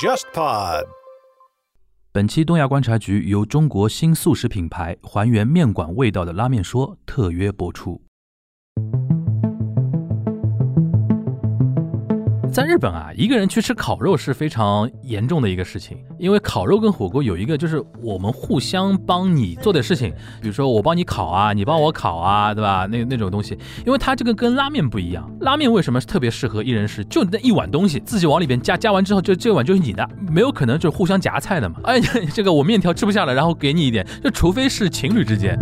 JustPod。本期东亚观察局由中国新素食品牌还原面馆味道的拉面说特约播出。在日本啊，一个人去吃烤肉是非常严重的一个事情，因为烤肉跟火锅有一个就是我们互相帮你做的事情，比如说我帮你烤啊，你帮我烤啊，对吧？那那种东西，因为它这个跟拉面不一样，拉面为什么特别适合一人食？就那一碗东西，自己往里边加，加完之后就这碗就是你的，没有可能就是互相夹菜的嘛。哎，这个我面条吃不下了，然后给你一点，就除非是情侣之间。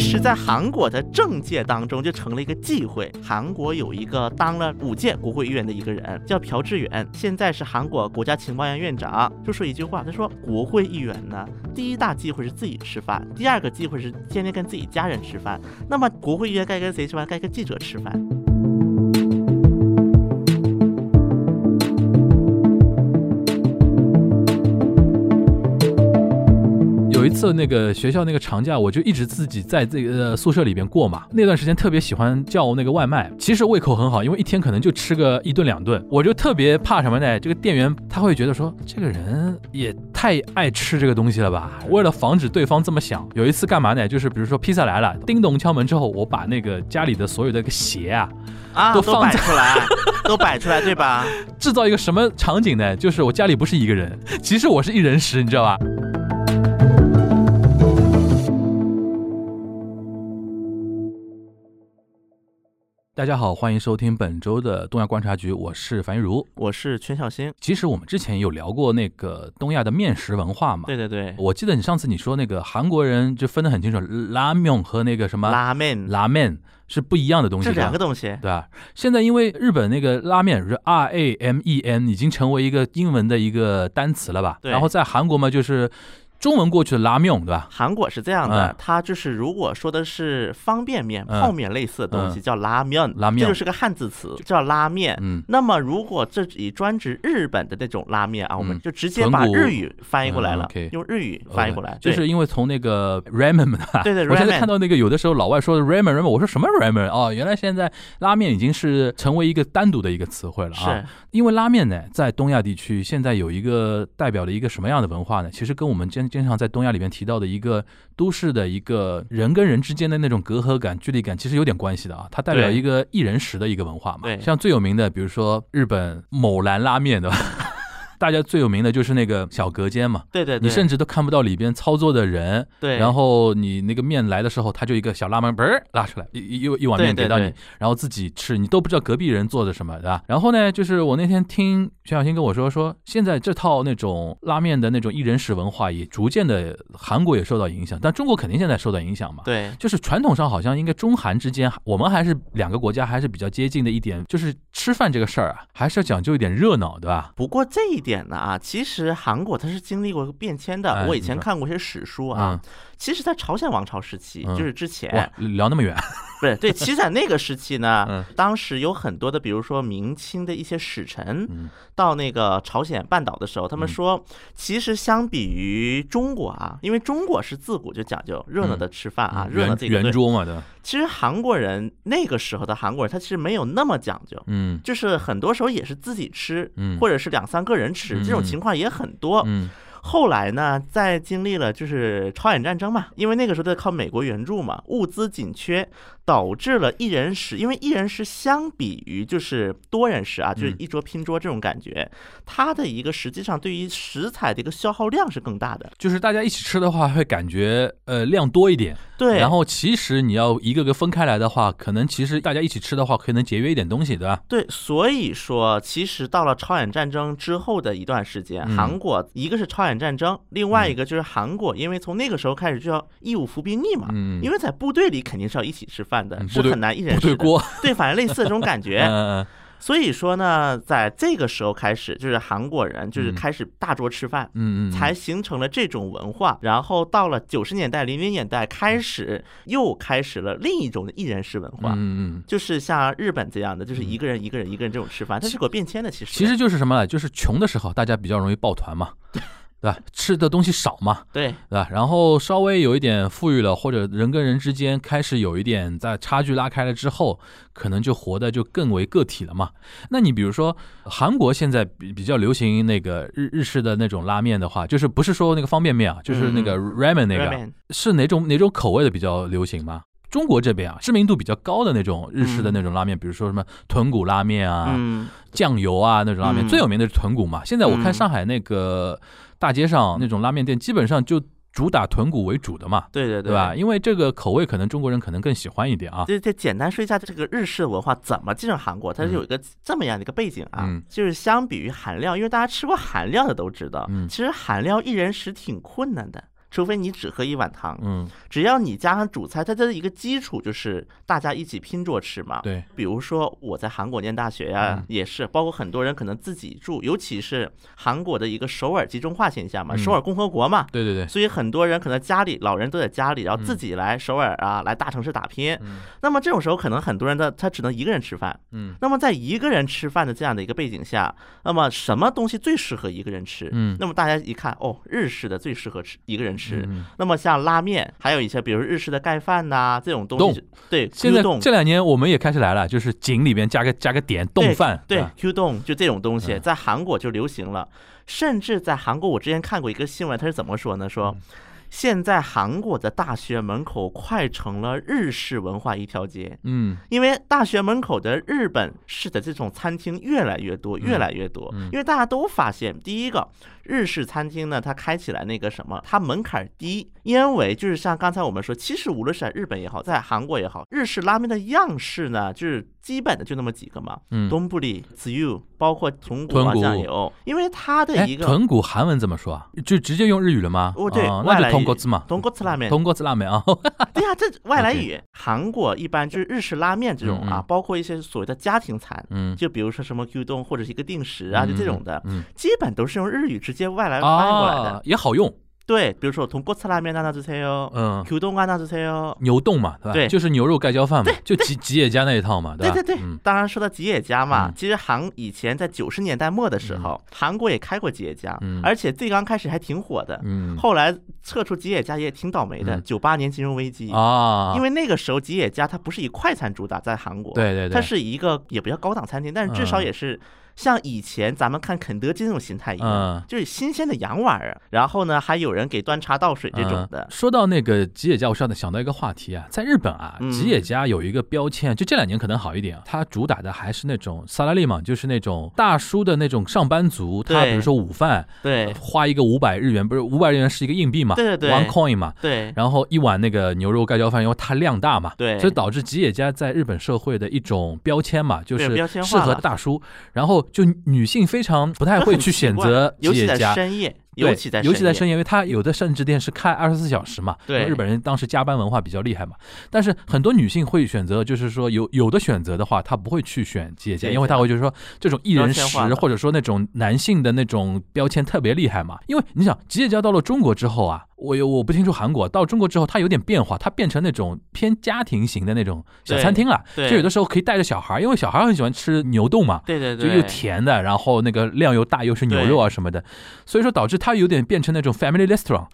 是在韩国的政界当中就成了一个忌讳。韩国有一个当了五届国会议员的一个人叫朴智远，现在是韩国国家情报院院长，就说一句话，他说国会议员呢，第一大忌讳是自己吃饭，第二个忌讳是天天跟自己家人吃饭。那么国会议员该跟谁吃饭？该跟记者吃饭。一次那个学校那个长假，我就一直自己在这个宿舍里边过嘛。那段时间特别喜欢叫那个外卖，其实胃口很好，因为一天可能就吃个一顿两顿。我就特别怕什么呢？这个店员他会觉得说这个人也太爱吃这个东西了吧。为了防止对方这么想，有一次干嘛呢？就是比如说披萨来了，叮咚敲门之后，我把那个家里的所有的个鞋啊啊都放摆出来，都摆出来，对吧？制造一个什么场景呢？就是我家里不是一个人，其实我是一人食，你知道吧？大家好，欢迎收听本周的东亚观察局，我是樊玉茹，我是全小新。其实我们之前有聊过那个东亚的面食文化嘛？对对对，我记得你上次你说那个韩国人就分得很清楚，拉面和那个什么拉面，拉面是不一样的东西，是两个东西，对吧？现在因为日本那个拉面是 R A M E N 已经成为一个英文的一个单词了吧？对。然后在韩国嘛，就是。中文过去的拉面，对吧？韩国是这样的，它就是如果说的是方便面、泡面类似的东西，叫拉面，拉面。这就是个汉字词，叫拉面。嗯，那么如果这以专指日本的那种拉面啊，我们就直接把日语翻译过来了，用日语翻译过来，就是因为从那个 ramen 对 对，我现在看到那个有的时候老外说的 ramen ramen，我说什么 ramen 哦，原来现在拉面已经是成为一个单独的一个词汇了啊。是，因为拉面呢，在东亚地区现在有一个代表的一个什么样的文化呢？其实跟我们经经常在东亚里面。提到的一个都市的一个人跟人之间的那种隔阂感、距离感，其实有点关系的啊。它代表一个一人食的一个文化嘛。对，像最有名的，比如说日本某兰拉面，对吧？大家最有名的就是那个小隔间嘛，对对，你甚至都看不到里边操作的人，对。然后你那个面来的时候，他就一个小拉门嘣拉出来，一一一碗面给到你，然后自己吃，你都不知道隔壁人做的什么，对吧？然后呢，就是我那天听徐小新跟我说，说现在这套那种拉面的那种一人食文化也逐渐的韩国也受到影响，但中国肯定现在受到影响嘛。对，就是传统上好像应该中韩之间，我们还是两个国家还是比较接近的一点，就是吃饭这个事儿啊，还是要讲究一点热闹，对吧？不过这一点呢啊，其实。其实韩国它是经历过变迁的，我以前看过一些史书啊。其实，在朝鲜王朝时期，就是之前聊那么远，不是对。其实，在那个时期呢，当时有很多的，比如说明清的一些使臣到那个朝鲜半岛的时候，他们说，其实相比于中国啊，因为中国是自古就讲究热闹的吃饭啊，热闹这个圆桌嘛的。其实韩国人那个时候的韩国人，他其实没有那么讲究，嗯，就是很多时候也是自己吃，或者是两三个人吃，这种情况也很多，嗯。后来呢，在经历了就是朝鲜战争嘛，因为那个时候在靠美国援助嘛，物资紧缺。导致了一人食，因为一人食相比于就是多人食啊，就是一桌拼桌这种感觉，它的一个实际上对于食材的一个消耗量是更大的。就是大家一起吃的话，会感觉呃量多一点。对。然后其实你要一个个分开来的话，可能其实大家一起吃的话，可以能节约一点东西，对吧？对。所以说，其实到了朝鲜战争之后的一段时间，韩国一个是朝鲜战争，另外一个就是韩国，因为从那个时候开始就要义务服兵役嘛，因为在部队里肯定是要一起吃饭的。是很难一人对锅，对，反正类似这种感觉。所以说呢，在这个时候开始，就是韩国人就是开始大桌吃饭，嗯嗯，才形成了这种文化。然后到了九十年代、零零年代，开始又开始了另一种的一人式文化，嗯嗯，就是像日本这样的，就是一个人一个人一个人这种吃饭，它是个变迁的。其实其实就是什么呢？就是穷的时候，大家比较容易抱团嘛。对吧？吃的东西少嘛，对对吧？然后稍微有一点富裕了，或者人跟人之间开始有一点在差距拉开了之后，可能就活的就更为个体了嘛。那你比如说韩国现在比比较流行那个日日式的那种拉面的话，就是不是说那个方便面啊，就是那个 ramen 那个，是哪种哪种口味的比较流行吗？中国这边啊，知名度比较高的那种日式的那种拉面，比如说什么豚骨拉面啊、酱油啊那种拉面，最有名的是豚骨嘛。现在我看上海那个大街上那种拉面店，基本上就主打豚骨为主的嘛。对对对，吧？因为这个口味可能中国人可能更喜欢一点啊。就就简单说一下这个日式文化怎么进入韩国，它是有一个这么样的一个背景啊，就是相比于韩料，因为大家吃过韩料的都知道，其实韩料一人食挺困难的。除非你只喝一碗汤，嗯，只要你加上主菜，它的一个基础就是大家一起拼着吃嘛。对，比如说我在韩国念大学呀，也是，包括很多人可能自己住，尤其是韩国的一个首尔集中化现象嘛，首尔共和国嘛。对对对。所以很多人可能家里老人都在家里，然后自己来首尔啊，来大城市打拼。那么这种时候，可能很多人的他只能一个人吃饭。嗯。那么在一个人吃饭的这样的一个背景下，那么什么东西最适合一个人吃？嗯。那么大家一看，哦，日式的最适合吃一个人。吃，那么像拉面，还有一些比如日式的盖饭呐，这种东西，对，现在这两年我们也开始来了，就是井里边加个加个点冻。饭，对，Q 冻就这种东西，在韩国就流行了，甚至在韩国，我之前看过一个新闻，他是怎么说呢？说。现在韩国的大学门口快成了日式文化一条街，嗯，因为大学门口的日本式的这种餐厅越来越多，越来越多，因为大家都发现，第一个日式餐厅呢，它开起来那个什么，它门槛低，因为就是像刚才我们说，其实无论是在日本也好，在韩国也好，日式拉面的样式呢，就是基本的就那么几个嘛，嗯，东布里、子 u 包括豚骨酱油，因为它的一个豚骨韩文怎么说啊？就直接用日语了吗？哦，对，那就豚骨子嘛，豚骨子拉面，豚骨子拉面啊。对呀，这 外来语。韩国一般就是日式拉面这种啊，包括一些所谓的家庭餐，嗯，就比如说什么 Q 东或者是一个定时啊，就这种的，嗯，基本都是用日语直接外来翻译过来的，也好用。对，比如说从锅次拉面那那这些哟，嗯，Q 冻啊那这些哟，牛冻嘛，对吧？对，就是牛肉盖浇饭嘛，就吉吉野家那一套嘛，对吧？对对对，当然说到吉野家嘛，其实韩以前在九十年代末的时候，韩国也开过吉野家，而且最刚开始还挺火的，嗯，后来撤出吉野家也挺倒霉的，九八年金融危机。啊，因为那个时候吉野家它不是以快餐主打，在韩国，对对对，它是一个也不叫高档餐厅，但是至少也是。像以前咱们看肯德基那种形态一样，就是新鲜的洋玩意儿。然后呢，还有人给端茶倒水这种的。说到那个吉野家，我上次想到一个话题啊，在日本啊，吉野家有一个标签，就这两年可能好一点啊，它主打的还是那种萨拉利嘛，就是那种大叔的那种上班族。他比如说午饭，对，花一个五百日元，不是五百日元是一个硬币嘛，对对对，one coin 嘛，对。然后一碗那个牛肉盖浇饭，因为它量大嘛，对，所以导致吉野家在日本社会的一种标签嘛，就是适合大叔。然后就女性。非常不太会去选择吉野家。尤其在尤其在深夜，因为它有的甚至店是开二十四小时嘛。对，日本人当时加班文化比较厉害嘛。但是很多女性会选择，就是说有有的选择的话，她不会去选吉野家，因为她会就是说这种一人食或者说那种男性的那种标签特别厉害嘛。因为你想，吉野家到了中国之后啊，我有我不清楚韩国到中国之后，它有点变化，它变成那种偏家庭型的那种小餐厅了。对，就有的时候可以带着小孩，因为小孩很喜欢吃牛冻嘛。对对对，就又甜的，然后那个量又大，又是牛肉啊什么的，所以说导致它有点变成那。那种 family restaurant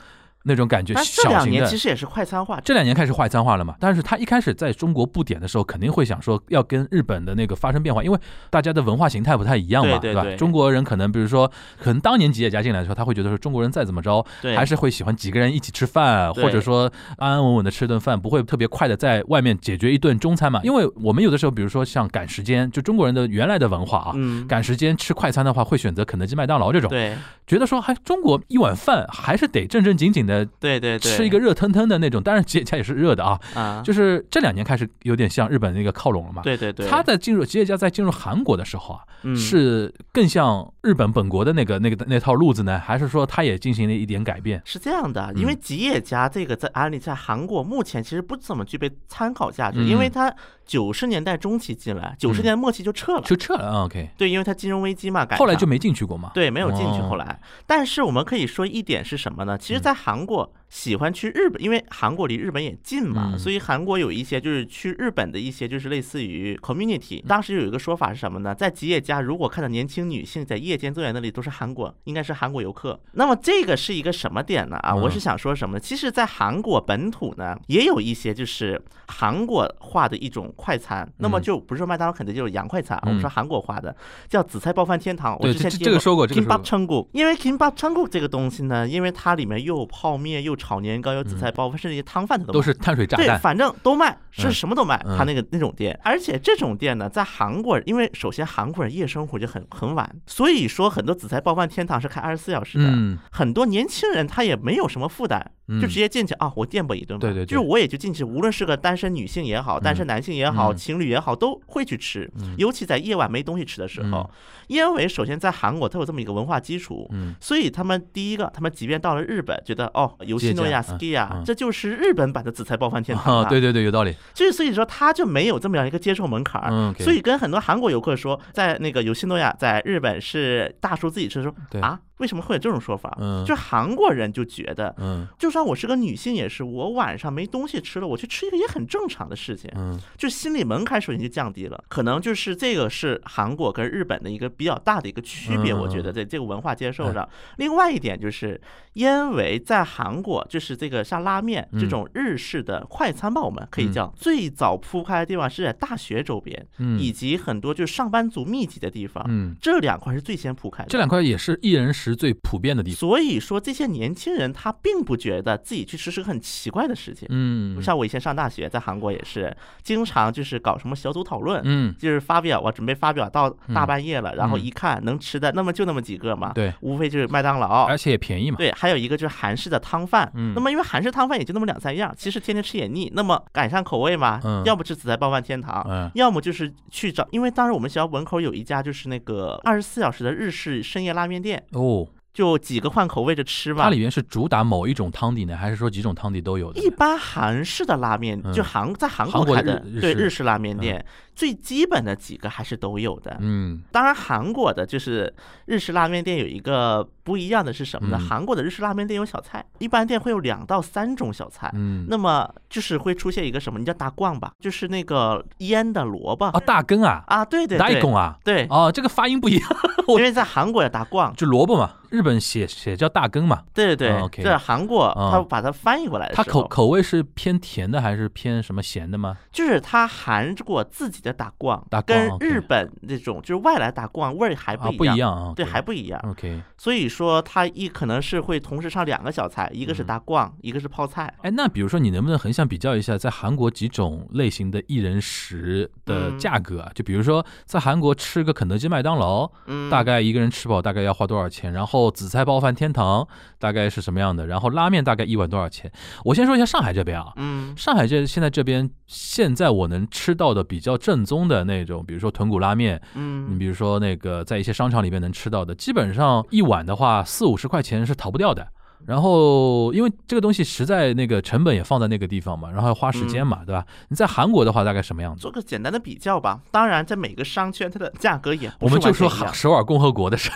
那种感觉，这两年其实也是快餐化。这两年开始快餐化了嘛？但是他一开始在中国布点的时候，肯定会想说要跟日本的那个发生变化，因为大家的文化形态不太一样嘛，对吧？中国人可能比如说，可能当年吉野家进来的时候，他会觉得说中国人再怎么着，还是会喜欢几个人一起吃饭，或者说安安稳稳的吃顿饭，不会特别快的在外面解决一顿中餐嘛？因为我们有的时候，比如说像赶时间，就中国人的原来的文化啊，赶时间吃快餐的话，会选择肯德基、麦当劳这种，对，觉得说还中国一碗饭还是得正正经经的，对对对。吃一个热腾腾的那种，当然吉野家也是热的啊。啊，就是这两年开始有点向日本那个靠拢了嘛。对对对。他在进入吉野家在进入韩国的时候啊，是更像日本本国的那个那个那套路子呢，还是说他也进行了一点改变？是这样的，因为吉野家这个在安利在韩国目前其实不怎么具备参考价值，因为它九十年代中期进来，九十年代末期就撤了，就撤了。OK。对，因为它金融危机嘛，改后来就没进去过嘛。对，没有进去。后来，但是我们可以说一点是什么呢？其实，在韩过。喜欢去日本，因为韩国离日本也近嘛，所以韩国有一些就是去日本的一些就是类似于 community。当时有一个说法是什么呢？在吉野家如果看到年轻女性在夜间坐在那里，都是韩国，应该是韩国游客。那么这个是一个什么点呢？啊，我是想说什么呢？其实，在韩国本土呢，也有一些就是韩国化的一种快餐。那么就不是说麦当劳、肯德基就是洋快餐，我们说韩国化的叫紫菜包饭天堂。我之前这个说过，这个 kimbap 称骨，因为 kimbap 称骨这个东西呢，因为它里面又有泡面，又炒年糕，有紫菜包饭，甚至一些汤饭它都是碳水炸弹。对，反正都卖，是什么都卖。他那个那种店，而且这种店呢，在韩国，因为首先韩国人夜生活就很很晚，所以说很多紫菜包饭天堂是开二十四小时的。很多年轻人他也没有什么负担。就直接进去啊！我垫吧一顿，对对，就是我也就进去。无论是个单身女性也好，单身男性也好，情侣也好，都会去吃。尤其在夜晚没东西吃的时候，因为首先在韩国它有这么一个文化基础，所以他们第一个，他们即便到了日本，觉得哦，有西诺亚斯基啊，这就是日本版的紫菜包饭天堂。对对对，有道理。所以所以说他就没有这么样一个接受门槛儿。所以跟很多韩国游客说，在那个有西诺亚在日本是大叔自己吃，说啊。为什么会有这种说法？嗯，就韩国人就觉得，嗯，就算我是个女性，也是我晚上没东西吃了，我去吃一个也很正常的事情。嗯，就心理门槛首先就降低了，可能就是这个是韩国跟日本的一个比较大的一个区别。我觉得在这个文化接受上，另外一点就是因为在韩国，就是这个像拉面这种日式的快餐吧，我们可以叫最早铺开的地方是在大学周边，以及很多就是上班族密集的地方。嗯，这两块是最先铺开的。这两块也是一人食。最普遍的地方，所以说这些年轻人他并不觉得自己去吃是个很奇怪的事情。嗯，像我以前上大学，在韩国也是经常就是搞什么小组讨论，嗯，就是发表，我准备发表到大半夜了，然后一看能吃的那么就那么几个嘛，对，无非就是麦当劳，而且也便宜嘛，对，还有一个就是韩式的汤饭，嗯，那么因为韩式汤饭也就那么两三样，其实天天吃也腻，那么改善口味嘛，嗯，要不吃紫菜包饭天堂，嗯，要么就是去找，因为当时我们学校门口有一家就是那个二十四小时的日式深夜拉面店，哦。就几个换口味着吃吧。它里面是主打某一种汤底呢，还是说几种汤底都有的？一般韩式的拉面，就韩在韩国开的对日式拉面店。最基本的几个还是都有的，嗯，当然韩国的就是日式拉面店有一个不一样的是什么呢？韩国的日式拉面店有小菜，一般店会有两到三种小菜，嗯，那么就是会出现一个什么？你叫大罐吧，就是那个腌的萝卜。啊，大根啊，啊，对对，大根啊，对，哦，这个发音不一样，因为在韩国叫大罐，就萝卜嘛，日本写写叫大根嘛，对对对。在韩国他把它翻译过来，它口口味是偏甜的还是偏什么咸的吗？就是它韩国自己。的打逛，跟日本那种就是外来打逛味儿还不一样，对，还不一样。OK，所以说他一可能是会同时上两个小菜，一个是打光，一个是泡菜。哎，那比如说你能不能横向比较一下，在韩国几种类型的一人食的价格啊？就比如说在韩国吃个肯德基、麦当劳，大概一个人吃饱大概要花多少钱？然后紫菜包饭天堂大概是什么样的？然后拉面大概一碗多少钱？我先说一下上海这边啊，嗯，上海这现在这边现在我能吃到的比较正。正宗的那种，比如说豚骨拉面，嗯，你比如说那个在一些商场里面能吃到的，基本上一碗的话话四五十块钱是逃不掉的。然后，因为这个东西实在那个成本也放在那个地方嘛，然后要花时间嘛，对吧？你在韩国的话，大概什么样子？做个简单的比较吧。当然，在每个商圈，它的价格也我们就说 首尔共和国的事，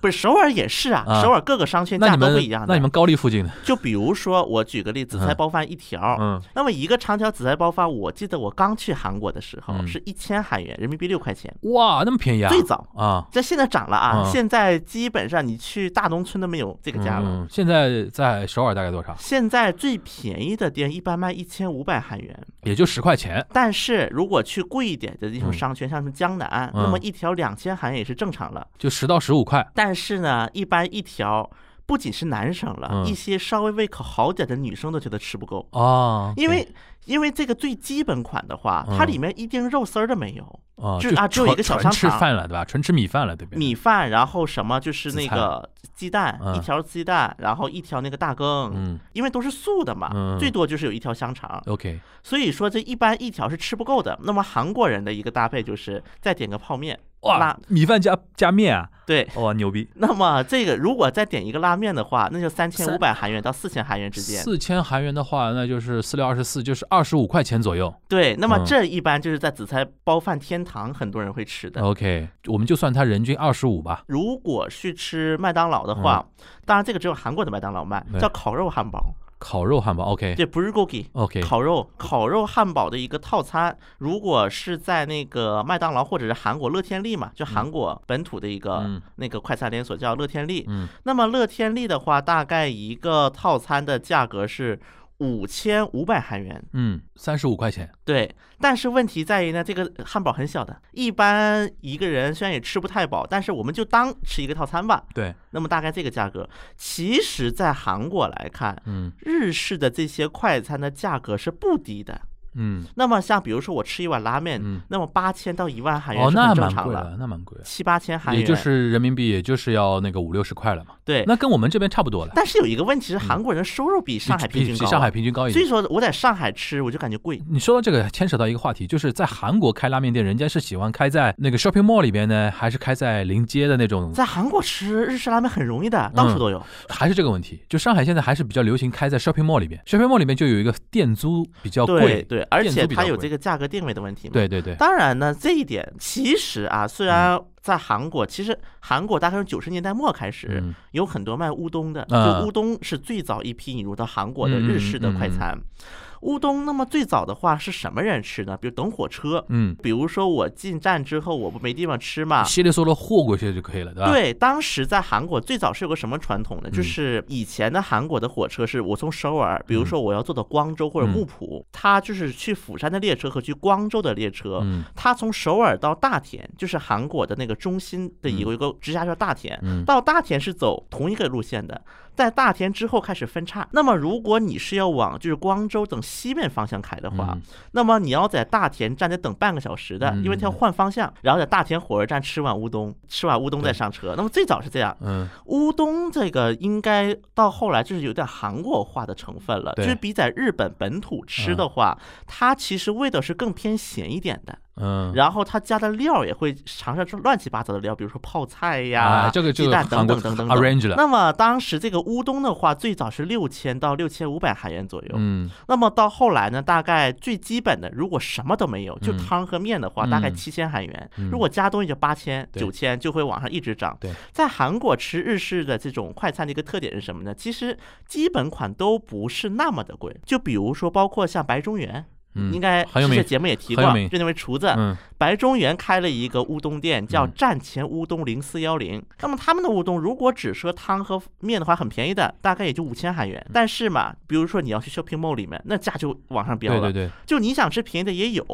不是首尔也是啊。首尔各个商圈价都不一样。那你们高丽附近的？就比如说，我举个例子，紫菜包饭一条，嗯，那么一个长条紫菜包饭，我记得我刚去韩国的时候是一千韩元，人民币六块钱。哇，那么便宜啊！最早啊，这现在涨了啊，现在基本上你去大农村都没有这个价了。现在在首尔。大概多少？现在最便宜的店一般卖一千五百韩元，也就十块钱。但是如果去贵一点的这种商圈，像什么江南，那么一条两千韩元也是正常了，就十到十五块。但是呢，一般一条不仅是男生了，一些稍微胃口好点的女生都觉得吃不够啊，因为。因为这个最基本款的话，它里面一丁肉丝儿都没有，就啊，只有一个小香肠。吃饭了对吧？纯吃米饭了对不对？米饭，然后什么就是那个鸡蛋，一条鸡蛋，然后一条那个大羹，嗯，因为都是素的嘛，最多就是有一条香肠。OK，所以说这一般一条是吃不够的。那么韩国人的一个搭配就是再点个泡面。哇，米饭加加面啊！对，哇，牛逼。那么这个如果再点一个拉面的话，那就三千五百韩元到四千韩元之间。四千韩元的话，那就是四六二十四，就是二十五块钱左右。对，那么这一般就是在紫菜包饭天堂很多人会吃的。OK，我们就算它人均二十五吧。如果去吃麦当劳的话，当然这个只有韩国的麦当劳卖，叫烤肉汉堡。烤肉汉堡，OK，对，不是 gogi，OK，烤肉烤肉汉堡的一个套餐，如果是在那个麦当劳或者是韩国乐天利嘛，就韩国本土的一个那个快餐连锁叫乐天利，嗯，那么乐天利的话，大概一个套餐的价格是。五千五百韩元，嗯，三十五块钱。对，但是问题在于呢，这个汉堡很小的，一般一个人虽然也吃不太饱，但是我们就当吃一个套餐吧。对，那么大概这个价格，其实在韩国来看，嗯，日式的这些快餐的价格是不低的。嗯，那么像比如说我吃一碗拉面，嗯，那么八千到一万韩元是很正常的，那蛮贵，七八千韩元，也就是人民币，也就是要那个五六十块了嘛。对，那跟我们这边差不多了。但是有一个问题是，韩国人收入比上海平均高，比上海平均高一点。所以说我在上海吃，我就感觉贵。你说到这个，牵扯到一个话题，就是在韩国开拉面店，人家是喜欢开在那个 shopping mall 里边呢，还是开在临街的那种？在韩国吃日式拉面很容易的，到处都有。还是这个问题，就上海现在还是比较流行开在 shopping mall 里边，shopping mall 里面就有一个店租比较贵，对，而且它有。这个价格定位的问题嘛，对对对，当然呢，这一点其实啊，虽然在韩国，其实韩国大概从九十年代末开始，有很多卖乌冬的，就乌冬是最早一批引入到韩国的日式的快餐。乌冬，那么最早的话是什么人吃呢？比如等火车，嗯，比如说我进站之后，我不没地方吃嘛，稀里嗦了和过去就可以了，对吧？对，当时在韩国最早是有个什么传统呢？就是以前的韩国的火车是我从首尔，比如说我要坐到光州或者木浦，它就是去釜山的列车和去光州的列车，它从首尔到大田，就是韩国的那个中心的一个一个直辖市大田，到大田是走同一个路线的。在大田之后开始分叉。那么，如果你是要往就是光州等西面方向开的话，那么你要在大田站得等半个小时的，因为它要换方向，然后在大田火车站吃碗乌冬，吃完乌冬再上车。那么最早是这样，嗯，乌冬这个应该到后来就是有点韩国化的成分了，就是比在日本本土吃的话，它其实味道是更偏咸一点的。嗯，然后他加的料也会尝试出乱七八糟的料，比如说泡菜呀、这个鸡蛋等等等等。arrange 了。那么当时这个乌冬的话，最早是六千到六千五百韩元左右。嗯。那么到后来呢，大概最基本的，如果什么都没有，就汤和面的话，大概七千韩元。如果加东西就八千、九千，就会往上一直涨。对。在韩国吃日式的这种快餐的一个特点是什么呢？其实基本款都不是那么的贵。就比如说，包括像白中原。应该这些节目也提过，就那位厨子白中原开了一个乌冬店，叫战前乌冬零四幺零。那么他们的乌冬，如果只说汤和面的话，很便宜的，大概也就五千韩元。但是嘛，比如说你要去 shopping mall 里面，那价就往上飙了。对对对，就你想吃便宜的也有。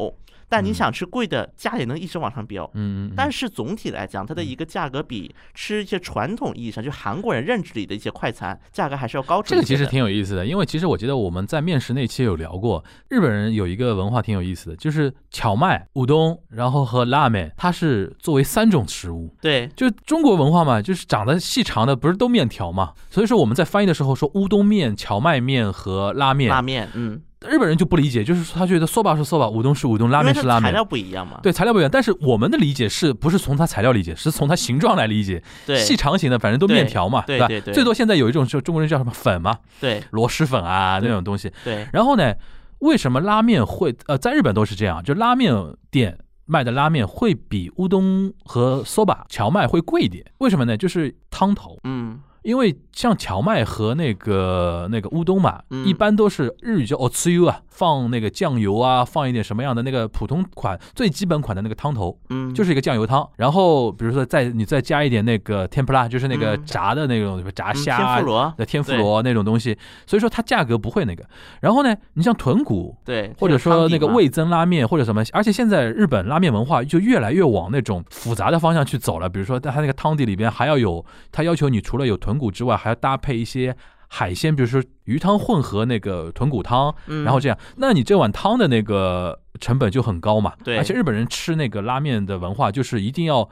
但你想吃贵的，价也能一直往上飙。嗯但是总体来讲，它的一个价格比吃一些传统意义上就韩国人认知里的一些快餐价格还是要高。这个其实挺有意思的，因为其实我觉得我们在面食那期有聊过，日本人有一个文化挺有意思的，就是荞麦、乌冬，然后和拉面，它是作为三种食物。对，就中国文化嘛，就是长得细长的不是都面条嘛，所以说我们在翻译的时候说乌冬面、荞麦面和拉面。拉面，嗯。日本人就不理解，就是说他觉得 soba 是 soba，乌冬是乌冬，拉面是拉面，材料不一样嘛？对，材料不一样。但是我们的理解是不是从它材料理解，是从它形状来理解？对，细长型的，反正都面条嘛，对吧？对对。最多现在有一种就中国人叫什么粉嘛？对，螺蛳粉啊那种东西。对。然后呢，为什么拉面会呃在日本都是这样？就拉面店卖的拉面会比乌冬和 soba 荞麦会贵一点？为什么呢？就是汤头。嗯。因为像荞麦和那个那个乌冬嘛，一般都是日语叫 otsuyu 啊。放那个酱油啊，放一点什么样的那个普通款最基本款的那个汤头，嗯，就是一个酱油汤。然后比如说再你再加一点那个天妇罗，就是那个炸的那种炸虾，天妇罗的天妇罗那种东西。所以说它价格不会那个。然后呢，你像豚骨，对，或者说那个味增拉面或者什么，而且现在日本拉面文化就越来越往那种复杂的方向去走了。比如说它那个汤底里边还要有，它要求你除了有豚骨之外，还要搭配一些。海鲜，比如说鱼汤混合那个豚骨汤，然后这样，那你这碗汤的那个成本就很高嘛。对，而且日本人吃那个拉面的文化，就是一定要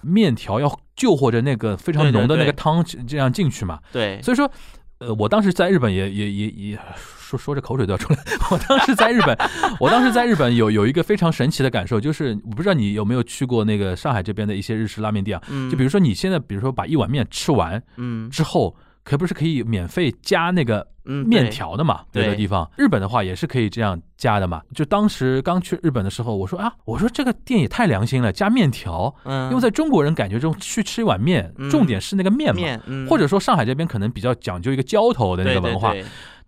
面条要就或者那个非常浓的那个汤这样进去嘛。对，所以说，呃，我当时在日本也也也也说说着口水都要出来。我当时在日本，我当时在日本有有一个非常神奇的感受，就是我不知道你有没有去过那个上海这边的一些日式拉面店啊？就比如说你现在，比如说把一碗面吃完，嗯，之后。可不是可以免费加那个面条的嘛？有的地方，日本的话也是可以这样加的嘛。就当时刚去日本的时候，我说啊，我说这个店也太良心了，加面条。嗯，因为在中国人感觉中去吃一碗面，重点是那个面嘛。或者说上海这边可能比较讲究一个浇头的那个文化。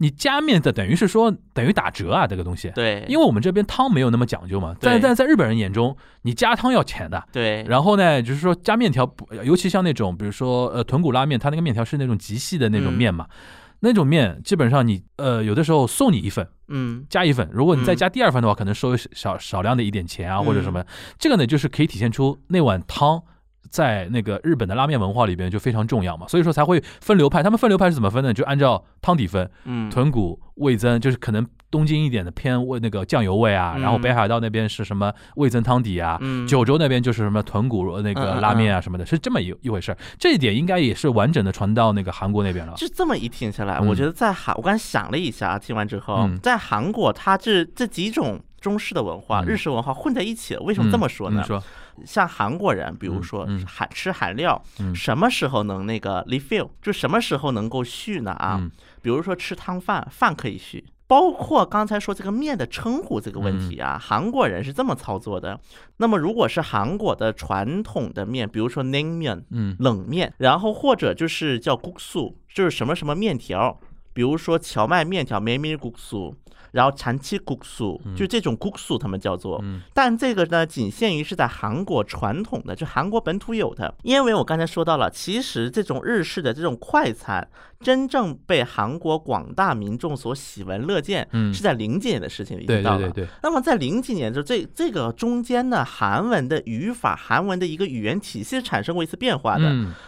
你加面的等于是说等于打折啊，这个东西。对，因为我们这边汤没有那么讲究嘛，在在在日本人眼中，你加汤要钱的。对。然后呢，就是说加面条，尤其像那种比如说呃豚骨拉面，它那个面条是那种极细的那种面嘛，那种面基本上你呃有的时候送你一份，嗯，加一份，如果你再加第二份的话，可能收少少量的一点钱啊或者什么，这个呢就是可以体现出那碗汤。在那个日本的拉面文化里边就非常重要嘛，所以说才会分流派。他们分流派是怎么分的？就按照汤底分，嗯，豚骨、味增，就是可能东京一点的偏味那个酱油味啊，然后北海道那边是什么味增汤底啊，九州那边就是什么豚骨那个拉面啊什么的，是这么一一回事。这一点应该也是完整的传到那个韩国那边了。就这么一听下来，我觉得在韩，我刚才想了一下，听完之后，在韩国，它这这几种中式的文化、日式文化混在一起了。为什么这么说呢？说。像韩国人，比如说韩吃韩料，什么时候能那个 refill，就什么时候能够续呢？啊，比如说吃汤饭，饭可以续。包括刚才说这个面的称呼这个问题啊，韩国人是这么操作的。那么如果是韩国的传统的面，比如说 name 冷面，然后或者就是叫 g u u 就是什么什么面条。比如说荞麦面条 m a m i g u u 然后长期谷素，就这种谷素他们叫做，但这个呢仅限于是在韩国传统的，就韩国本土有的。因为我刚才说到了，其实这种日式的这种快餐，真正被韩国广大民众所喜闻乐见，是在零几年的事情里对对对对。那么在零几年就这这个中间呢，韩文的语法、韩文的一个语言体系产生过一次变化的。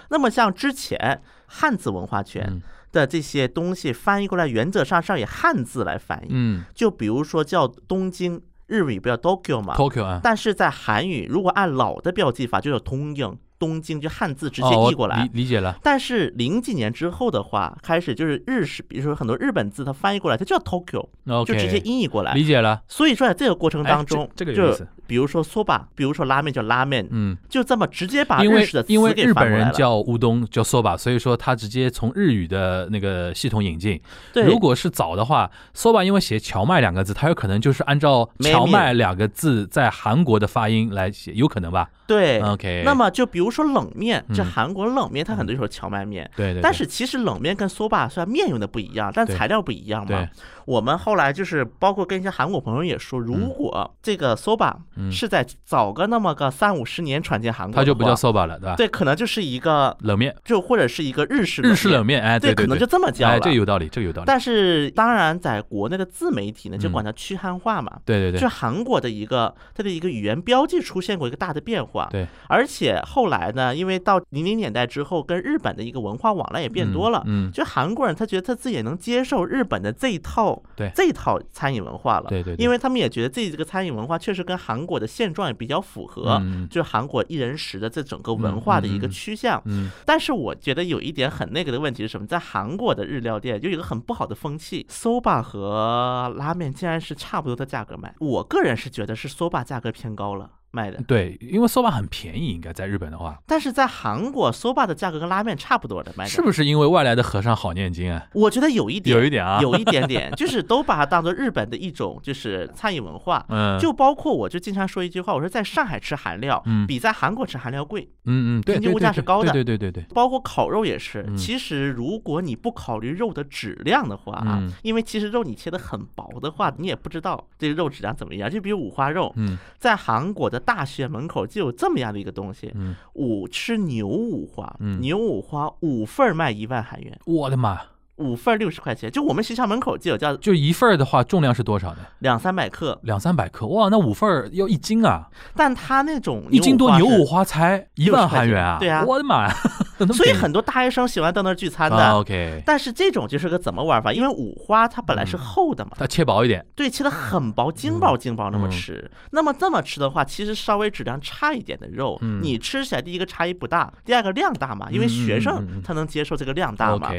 那么像之前汉字文化圈。的这些东西翻译过来，原则上是要以汉字来翻译。嗯，就比如说叫东京，日语不叫 Tokyo 嘛？Tokyo 啊。但是在韩语，如果按老的标记法，就叫通用。东京就汉字直接译过来，理理解了。但是零几年之后的话，开始就是日式，比如说很多日本字，它翻译过来，它叫 Tokyo，就直接音译过来。理解了。所以说在这个过程当中，这个就比如说 soba，比如说拉面叫拉面，嗯，就这么直接把日式的因为日本人叫乌冬叫 soba，所以说他直接从日语的那个系统引进。对，如果是早的话，soba 因为写荞麦两个字，它有可能就是按照荞麦两个字在韩国的发音来写，有可能吧？对，OK。那么就比如说冷面，这韩国冷面它很多时候荞麦面，对对。但是其实冷面跟 soba 虽然面用的不一样，但材料不一样嘛。我们后来就是包括跟一些韩国朋友也说，如果这个 soba 是在早个那么个三五十年传进韩国，它就不叫 soba 了，对吧？对，可能就是一个冷面，就或者是一个日式日式冷面，哎，对，可能就这么叫了。这个有道理，这个有道理。但是当然，在国内的自媒体呢，就管它去汉化嘛。对对对。就韩国的一个它的一个语言标记出现过一个大的变化。对。而且后来呢，因为到零零年代之后，跟日本的一个文化往来也变多了。嗯。就韩国人他觉得他自己也能接受日本的这一套，对这一套。餐饮文化了，对对，因为他们也觉得自己这个餐饮文化确实跟韩国的现状也比较符合，就是韩国一人食的这整个文化的一个趋向。嗯，但是我觉得有一点很那个的问题是什么？在韩国的日料店就有一个很不好的风气，soba 和拉面竟然是差不多的价格卖。我个人是觉得是 soba 价格偏高了。卖的对，因为 soba 很便宜，应该在日本的话，但是在韩国 soba 的价格跟拉面差不多的卖的。是不是因为外来的和尚好念经啊？我觉得有一点，有一点啊，有一点点，就是都把它当做日本的一种就是餐饮文化。嗯，就包括我就经常说一句话，我说在上海吃韩料，比在韩国吃韩料贵。嗯嗯，对平均物价是高的。对对对对，包括烤肉也是。其实如果你不考虑肉的质量的话啊，因为其实肉你切的很薄的话，你也不知道这个肉质量怎么样。就比如五花肉，嗯在韩国的大学门口。就有这么样的一个东西，五吃牛五花，牛五花五份卖一万韩元，我的妈！五份六十块钱，就我们学校门口就有叫，就一份的话重量是多少呢？两三百克，两三百克，哇，那五份要一斤啊！但他那种一斤多牛五花才一万韩元啊！对啊，我的妈呀！所以很多大学生喜欢到那儿聚餐的。OK，但是这种就是个怎么玩法？因为五花它本来是厚的嘛，它切薄一点，对，切的很薄，精薄精薄那么吃。那么这么吃的话，其实稍微质量差一点的肉，你吃起来第一个差异不大，第二个量大嘛，因为学生他能接受这个量大嘛。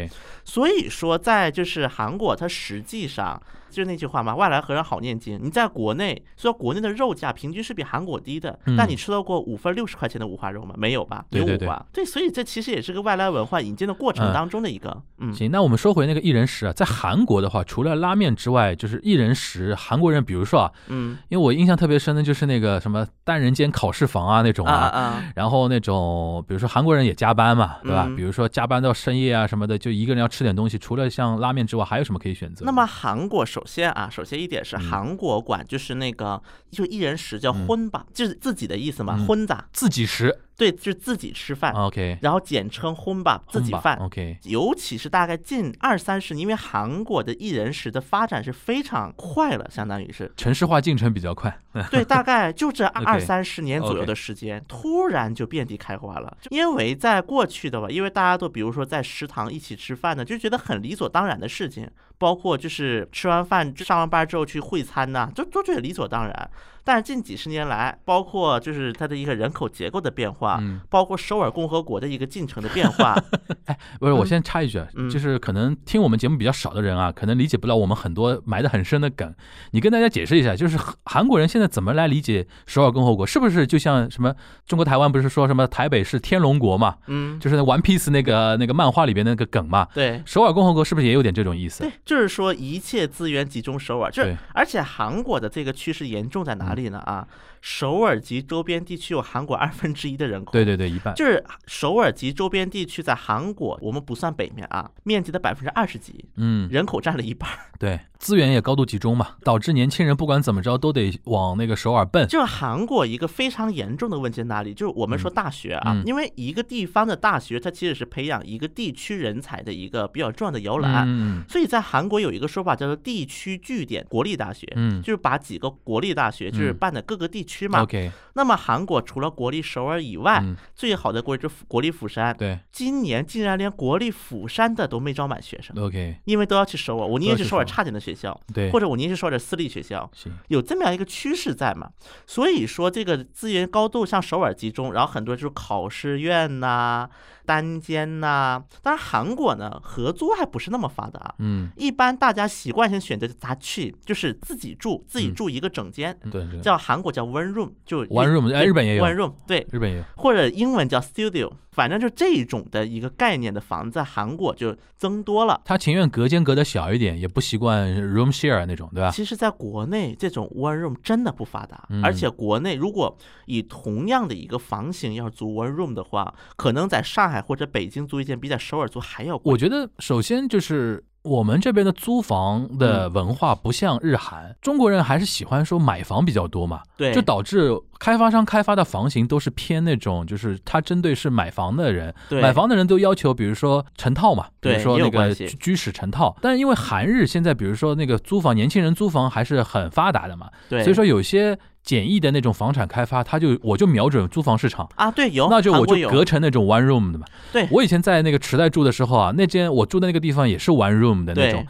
所以说，在就是韩国，它实际上就是那句话嘛，外来和尚好念经。你在国内，虽然国内的肉价平均是比韩国低的，但你吃到过五份六十块钱的五花肉吗？没有吧？有五花。对，所以这其实也是个外来文化引进的过程当中的一个。嗯，行，那我们说回那个一人食啊，在韩国的话，除了拉面之外，就是一人食。韩国人，比如说啊，嗯，因为我印象特别深的就是那个什么单人间考试房啊那种啊，然后那种比如说韩国人也加班嘛，对吧？比如说加班到深夜啊什么的，就一个人要吃点东西，除了像拉面之外，还有什么可以选择？那么韩国首先啊，首先一点是韩国管就是那个就一人食叫荤吧，就是自己的意思嘛，荤子自己食。对，就是自己吃饭，OK，然后简称荤吧，自己饭，OK。尤其是大概近二三十年，因为韩国的一人食的发展是非常快了，相当于是。城市化进程比较快。对，大概就这二三十年左右的时间，突然就遍地开花了。因为在过去的吧，因为大家都比如说在食堂一起吃饭呢，就觉得很理所当然的事情，包括就是吃完饭上完班之后去会餐呐，就都觉得理所当然。但是近几十年来，包括就是它的一个人口结构的变化，嗯包括首尔共和国的一个进程的变化。哎，不是，我先插一句，就是可能听我们节目比较少的人啊，可能理解不了我们很多埋的很深的梗。你跟大家解释一下，就是韩国人现在怎么来理解首尔共和国？是不是就像什么中国台湾不是说什么台北是天龙国嘛？嗯，就是那 One Piece 那个那个漫画里边那个梗嘛？对，首尔共和国是不是也有点这种意思？对，就是说一切资源集中首尔。就是而且韩国的这个趋势严重在哪里里呢啊。首尔及周边地区有韩国二分之一的人口，对对对，一半。就是首尔及周边地区在韩国，我们不算北面啊，面积的百分之二十几，嗯，人口占了一半，对，资源也高度集中嘛，导致年轻人不管怎么着都得往那个首尔奔。就是韩国一个非常严重的问题在哪里？就是我们说大学啊，因为一个地方的大学，它其实是培养一个地区人才的一个比较重要的摇篮，嗯，所以在韩国有一个说法叫做地区据点国立大学，嗯，就是把几个国立大学就是办的各个地区嘛。OK，那么韩国除了国立首尔以外，最好的国立是国立釜山。对，今年竟然连国立釜山的都没招满学生。OK，因为都要去首尔，我宁愿去首尔差点的学校，对，或者我宁愿去首尔私立学校。有这么样一个趋势在嘛？所以说这个资源高度向首尔集中，然后很多就是考试院呐。单间呐，当然韩国呢合租还不是那么发达，嗯，一般大家习惯性选择咱去，就是自己住，自己住一个整间，对，叫韩国叫 one room，就 one room，哎，日本也有 one room，对，日本也有，或者英文叫 studio。反正就这种的一个概念的房子，韩国就增多了。他情愿隔间隔的小一点，也不习惯 room share 那种，对吧？其实，在国内这种 one room 真的不发达，而且国内如果以同样的一个房型要租 one room 的话，可能在上海或者北京租一间比在首尔租还要贵。我觉得，首先就是。我们这边的租房的文化不像日韩，中国人还是喜欢说买房比较多嘛，对，就导致开发商开发的房型都是偏那种，就是他针对是买房的人，买房的人都要求，比如说成套嘛，比如说那个居室成套，但是因为韩日现在，比如说那个租房，年轻人租房还是很发达的嘛，对，所以说有些。简易的那种房产开发，他就我就瞄准租房市场啊，对，有，那就我就隔成那种 one room 的嘛。对，我以前在那个池袋住的时候啊，那间我住的那个地方也是 one room 的那种。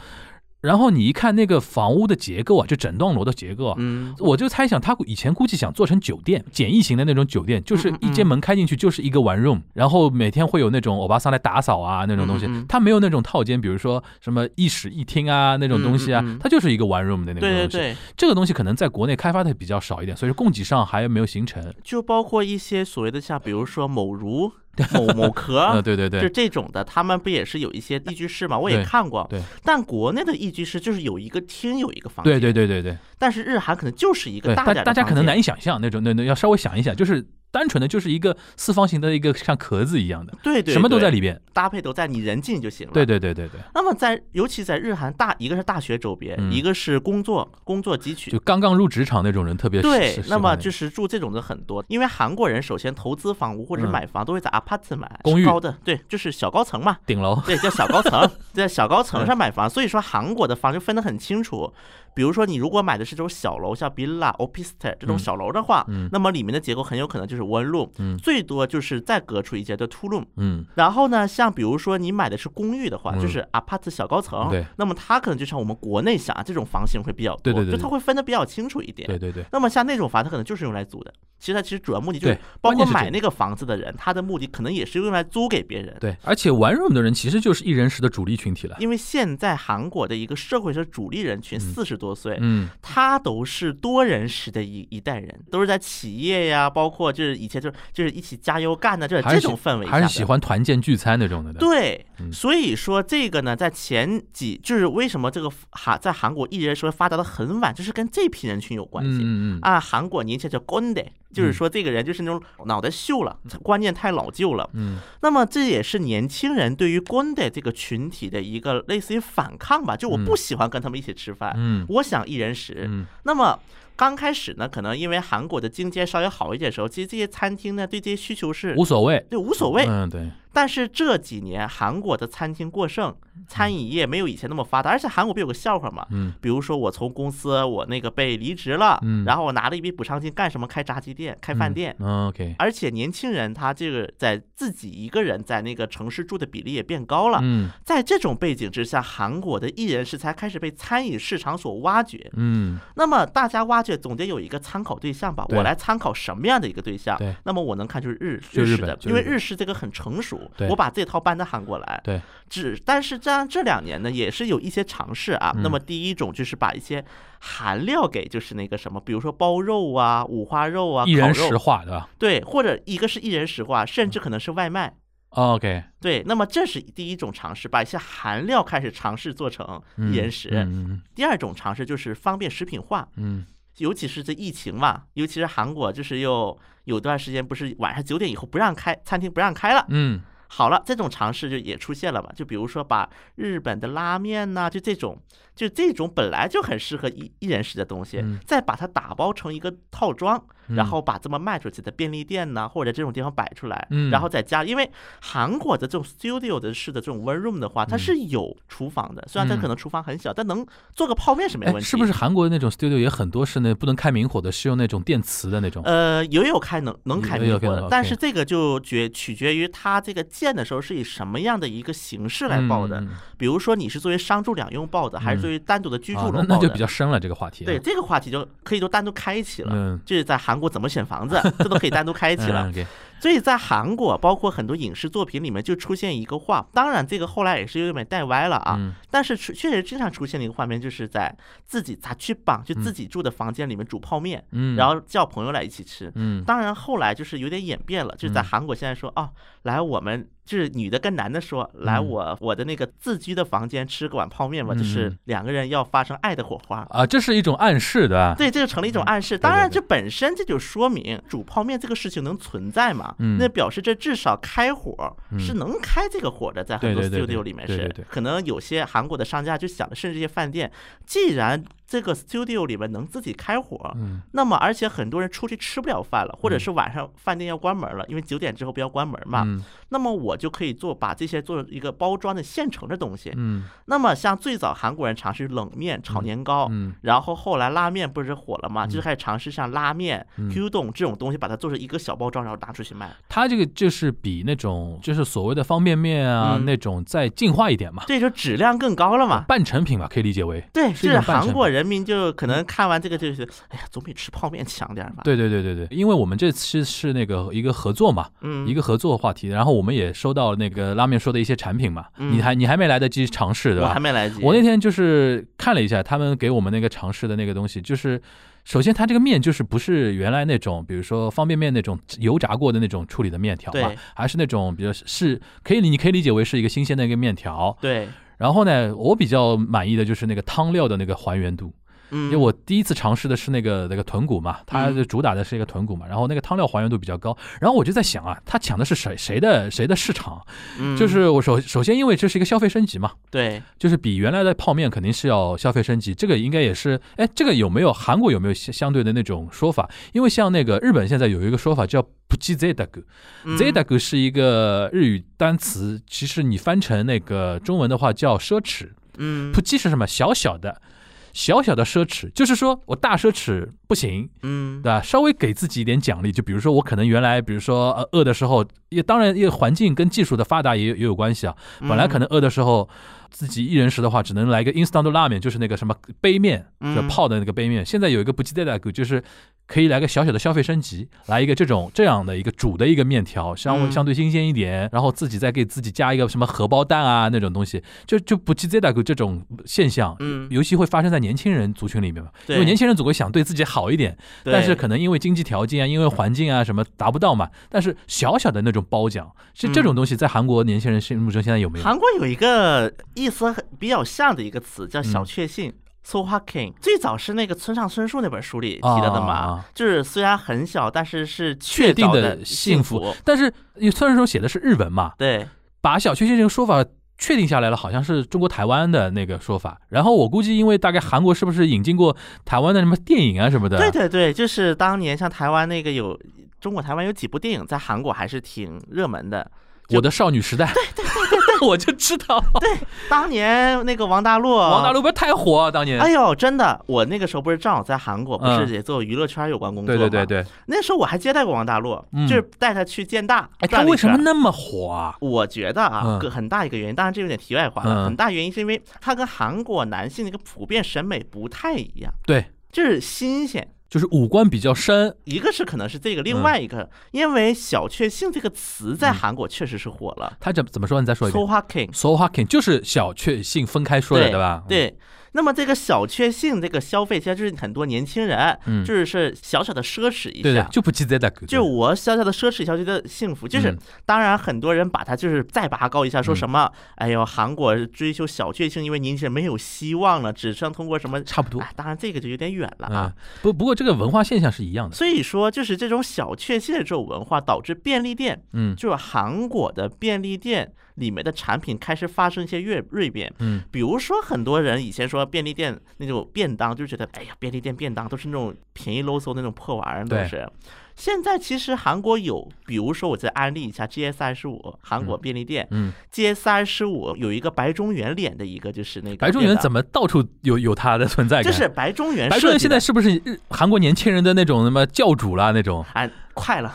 然后你一看那个房屋的结构啊，就整栋楼的结构啊，嗯，我就猜想他以前估计想做成酒店，简易型的那种酒店，就是一间门开进去就是一个 one room，然后每天会有那种欧巴桑来打扫啊那种东西，他没有那种套间，比如说什么一室一厅啊那种东西啊，它就是一个 one room 的那种东西。对对对，这个东西可能在国内开发的比较少一点，所以说供给上还没有形成。就包括一些所谓的像比如说某如。某某壳，对对对，就这种的，他们不也是有一些一居室吗？我也看过，对。但国内的一居室就是有一个厅，有一个房间，对对对对对。但是日韩可能就是一个大大家可能难以想象那种，那那要稍微想一想，就是。单纯的就是一个四方形的一个像壳子一样的，对对，什么都在里边，搭配都在，你人进就行了。对对对对对。那么在尤其在日韩大，一个是大学周边，一个是工作工作汲取，就刚刚入职场那种人特别对。那么就是住这种的很多，因为韩国人首先投资房屋或者买房都会在 apart 买公寓高的，对，就是小高层嘛，顶楼，对，叫小高层，在小高层上买房。所以说韩国的房就分得很清楚。比如说你如果买的是这种小楼，像 villa、o p i s t e 这种小楼的话，那么里面的结构很有可能就是 one room，最多就是再隔出一间的 two room。嗯，然后呢，像比如说你买的是公寓的话，就是 apart 小高层，对，那么它可能就像我们国内想啊，这种房型会比较多，对对对，就它会分的比较清楚一点。对对对。那么像那种房，它可能就是用来租的。其实它其实主要目的就是，包括买那个房子的人，他的目的可能也是用来租给别人。对，而且玩 room 的人其实就是一人食的主力群体了。因为现在韩国的一个社会的主力人群四十多岁，嗯，他都是多人时的一一代人，都是在企业呀，包括就是以前就是就是一起加油干的这这种氛围还是喜欢团建聚餐那种的。对，所以说这个呢，在前几就是为什么这个韩在韩国一人说发达的很晚，就是跟这批人群有关系。嗯嗯啊，韩国年轻叫 gonde。就是说，这个人就是那种脑袋锈了，观念太老旧了。嗯，那么这也是年轻人对于官的这个群体的一个类似于反抗吧？就我不喜欢跟他们一起吃饭，嗯，我想一人食。嗯，那么刚开始呢，可能因为韩国的经济稍微好一点的时候，其实这些餐厅呢对这些需求是无所谓，对无所谓。嗯，对。但是这几年韩国的餐厅过剩，餐饮业没有以前那么发达，而且韩国不有个笑话嘛？嗯，比如说我从公司我那个被离职了，嗯，然后我拿了一笔补偿金干什么？开炸鸡店、开饭店。OK。而且年轻人他这个在自己一个人在那个城市住的比例也变高了。嗯，在这种背景之下，韩国的艺人是才开始被餐饮市场所挖掘。嗯，那么大家挖掘总得有一个参考对象吧？我来参考什么样的一个对象？对，那么我能看就是日日式的，因为日式这个很成熟。我把这套搬到韩国来，对，只但是这样这两年呢，也是有一些尝试啊。那么第一种就是把一些韩料给，就是那个什么，比如说包肉啊、五花肉啊，一人食化对吧？对，或者一个是一人食化，甚至可能是外卖。OK，对，那么这是第一种尝试，把一些韩料开始尝试做成一人食。第二种尝试就是方便食品化，嗯，尤其是这疫情嘛，尤其是韩国，就是又有段时间不是晚上九点以后不让开餐厅，不让开了，嗯。好了，这种尝试就也出现了吧？就比如说把日本的拉面呐，就这种，就这种本来就很适合一一人食的东西，再把它打包成一个套装。然后把这么卖出去的便利店呢，或者这种地方摆出来，然后在家，因为韩国的这种 studio 的式的这种 one room 的话，它是有厨房的，虽然它可能厨房很小，但能做个泡面是没问题。是不是韩国的那种 studio 也很多是那不能开明火的，是用那种电磁的那种？呃，也有开能能开明火的，但是这个就决取决于它这个建的时候是以什么样的一个形式来报的。比如说你是作为商住两用报的，还是作为单独的居住楼报的？那就比较深了这个话题。对这个话题就可以就单独开一起了，就是在韩国怎么选房子，这都可以单独开启了。所以在韩国，包括很多影视作品里面就出现一个画，当然这个后来也是有点带歪了啊。但是确实经常出现的一个画面，就是在自己咋去绑，就自己住的房间里面煮泡面，然后叫朋友来一起吃。当然后来就是有点演变了，就是在韩国现在说哦，来我们。就是女的跟男的说：“来我我的那个自居的房间吃个碗泡面吧。”就是两个人要发生爱的火花啊，这是一种暗示的。对，这就成了一种暗示。当然，这本身这就说明煮泡面这个事情能存在嘛？那表示这至少开火是能开这个火的，在很多 studio 里面是。可能有些韩国的商家就想的，甚至这些饭店，既然这个 studio 里面能自己开火，那么而且很多人出去吃不了饭了，或者是晚上饭店要关门了，因为九点之后不要关门嘛。那么我就可以做把这些做一个包装的现成的东西。嗯，那么像最早韩国人尝试冷面炒年糕，嗯，然后后来拉面不是火了嘛，就是开始尝试像拉面、Q 冻这种东西，把它做成一个小包装，然后拿出去卖。它这个就是比那种就是所谓的方便面啊那种再进化一点嘛，对，就质量更高了嘛，半成品嘛，可以理解为。对，就是韩国人民就可能看完这个就是，哎呀，总比吃泡面强点吧。对对对对对，因为我们这次是那个一个合作嘛，嗯，一个合作话题，然后我。我们也收到了那个拉面说的一些产品嘛，你还你还没来得及尝试对吧？我还没来得及。我那天就是看了一下他们给我们那个尝试的那个东西，就是首先它这个面就是不是原来那种，比如说方便面那种油炸过的那种处理的面条嘛，还是那种比较是可以你可以理解为是一个新鲜的一个面条。对。然后呢，我比较满意的就是那个汤料的那个还原度。因为我第一次尝试的是那个那个豚骨嘛，它主打的是一个豚骨嘛，然后那个汤料还原度比较高，然后我就在想啊，它抢的是谁谁的谁的市场？就是我首首先因为这是一个消费升级嘛，对，就是比原来的泡面肯定是要消费升级，这个应该也是，哎，这个有没有韩国有没有相相对的那种说法？因为像那个日本现在有一个说法叫不计 z 大哥，z 大哥是一个日语单词，其实你翻成那个中文的话叫奢侈，嗯，不计是什么？小小的。小小的奢侈，就是说我大奢侈不行，嗯，对吧？稍微给自己一点奖励，就比如说我可能原来，比如说呃饿的时候，也当然也环境跟技术的发达也也有关系啊。本来可能饿的时候。自己一人食的话，只能来个 instant 拉面，就是那个什么杯面，就泡的那个杯面。现在有一个不记得的，就是可以来个小小的消费升级，来一个这种这样的一个煮的一个面条，相相对新鲜一点，然后自己再给自己加一个什么荷包蛋啊那种东西，就就不记得的这种现象，嗯，尤其会发生在年轻人族群里面嘛，因为年轻人总会想对自己好一点，但是可能因为经济条件啊，因为环境啊什么达不到嘛，但是小小的那种褒奖，是这种东西在韩国年轻人心目中现在有没有？韩国有一个。意思很比较像的一个词叫小确幸，so happy。最早是那个村上春树那本书里提到的嘛，就是虽然很小，但是是确定的幸福。但是你村上春树写的是日文嘛，对，把小确幸这个说法确定下来了，好像是中国台湾的那个说法。然后我估计，因为大概韩国是不是引进过台湾的什么电影啊什么的？对对对，就是当年像台湾那个有中国台湾有几部电影在韩国还是挺热门的。我的少女时代，对对，我就知道。对，当年那个王大陆，王大陆不是太火啊？当年，哎呦，真的，我那个时候不是正好在韩国，不是也做娱乐圈有关工作吗？对对对对，那时候我还接待过王大陆，就是带他去建大。哎，他为什么那么火啊？我觉得啊，个很大一个原因，当然这有点题外话了。很大原因是因为他跟韩国男性的一个普遍审美不太一样，对，就是新鲜。就是五官比较深，一个是可能是这个，另外一个，因为小确幸这个词在韩国确实是火了。他怎怎么说？你再说一遍。Soha King，Soha King 就是小确幸分开说的，对吧？对。那么这个小确幸，这个消费，其实就是很多年轻人，嗯就是是小小的奢侈一下，就不记得的，就我小小的奢侈一下，觉得幸福。就是当然很多人把它就是再拔高一下，说什么，哎呦，韩国追求小确幸，因为年轻人没有希望了，只剩通过什么差不多。当然这个就有点远了啊。不不过这个文化现象是一样的。所以说就是这种小确幸的这种文化，导致便利店，嗯，就是韩国的便利店。里面的产品开始发生一些锐锐变，嗯，比如说很多人以前说便利店那种便当，就觉得哎呀，便利店便当都是那种便宜啰嗦那种破玩意儿，都是。现在其实韩国有，比如说我再安利一下 GS 二十五，韩国便利店，嗯，GS 二十五有一个白中原脸的一个，就是那个白中原怎么到处有有它的存在感？就是白中原，白中原现在是不是韩国年轻人的那种什么教主啦那种？哎，快了。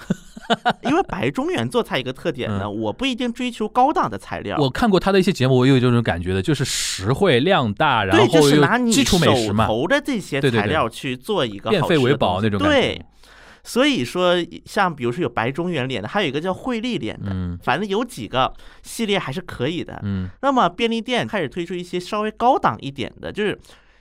因为白中原做菜一个特点呢，我不一定追求高档的材料。我看过他的一些节目，我有这种感觉的，就是实惠量大，然后就是拿你手头的这些材料去做一个变废为宝那种。对，所以说像比如说有白中原脸的，还有一个叫惠利脸的，反正有几个系列还是可以的。嗯，那么便利店开始推出一些稍微高档一点的，就是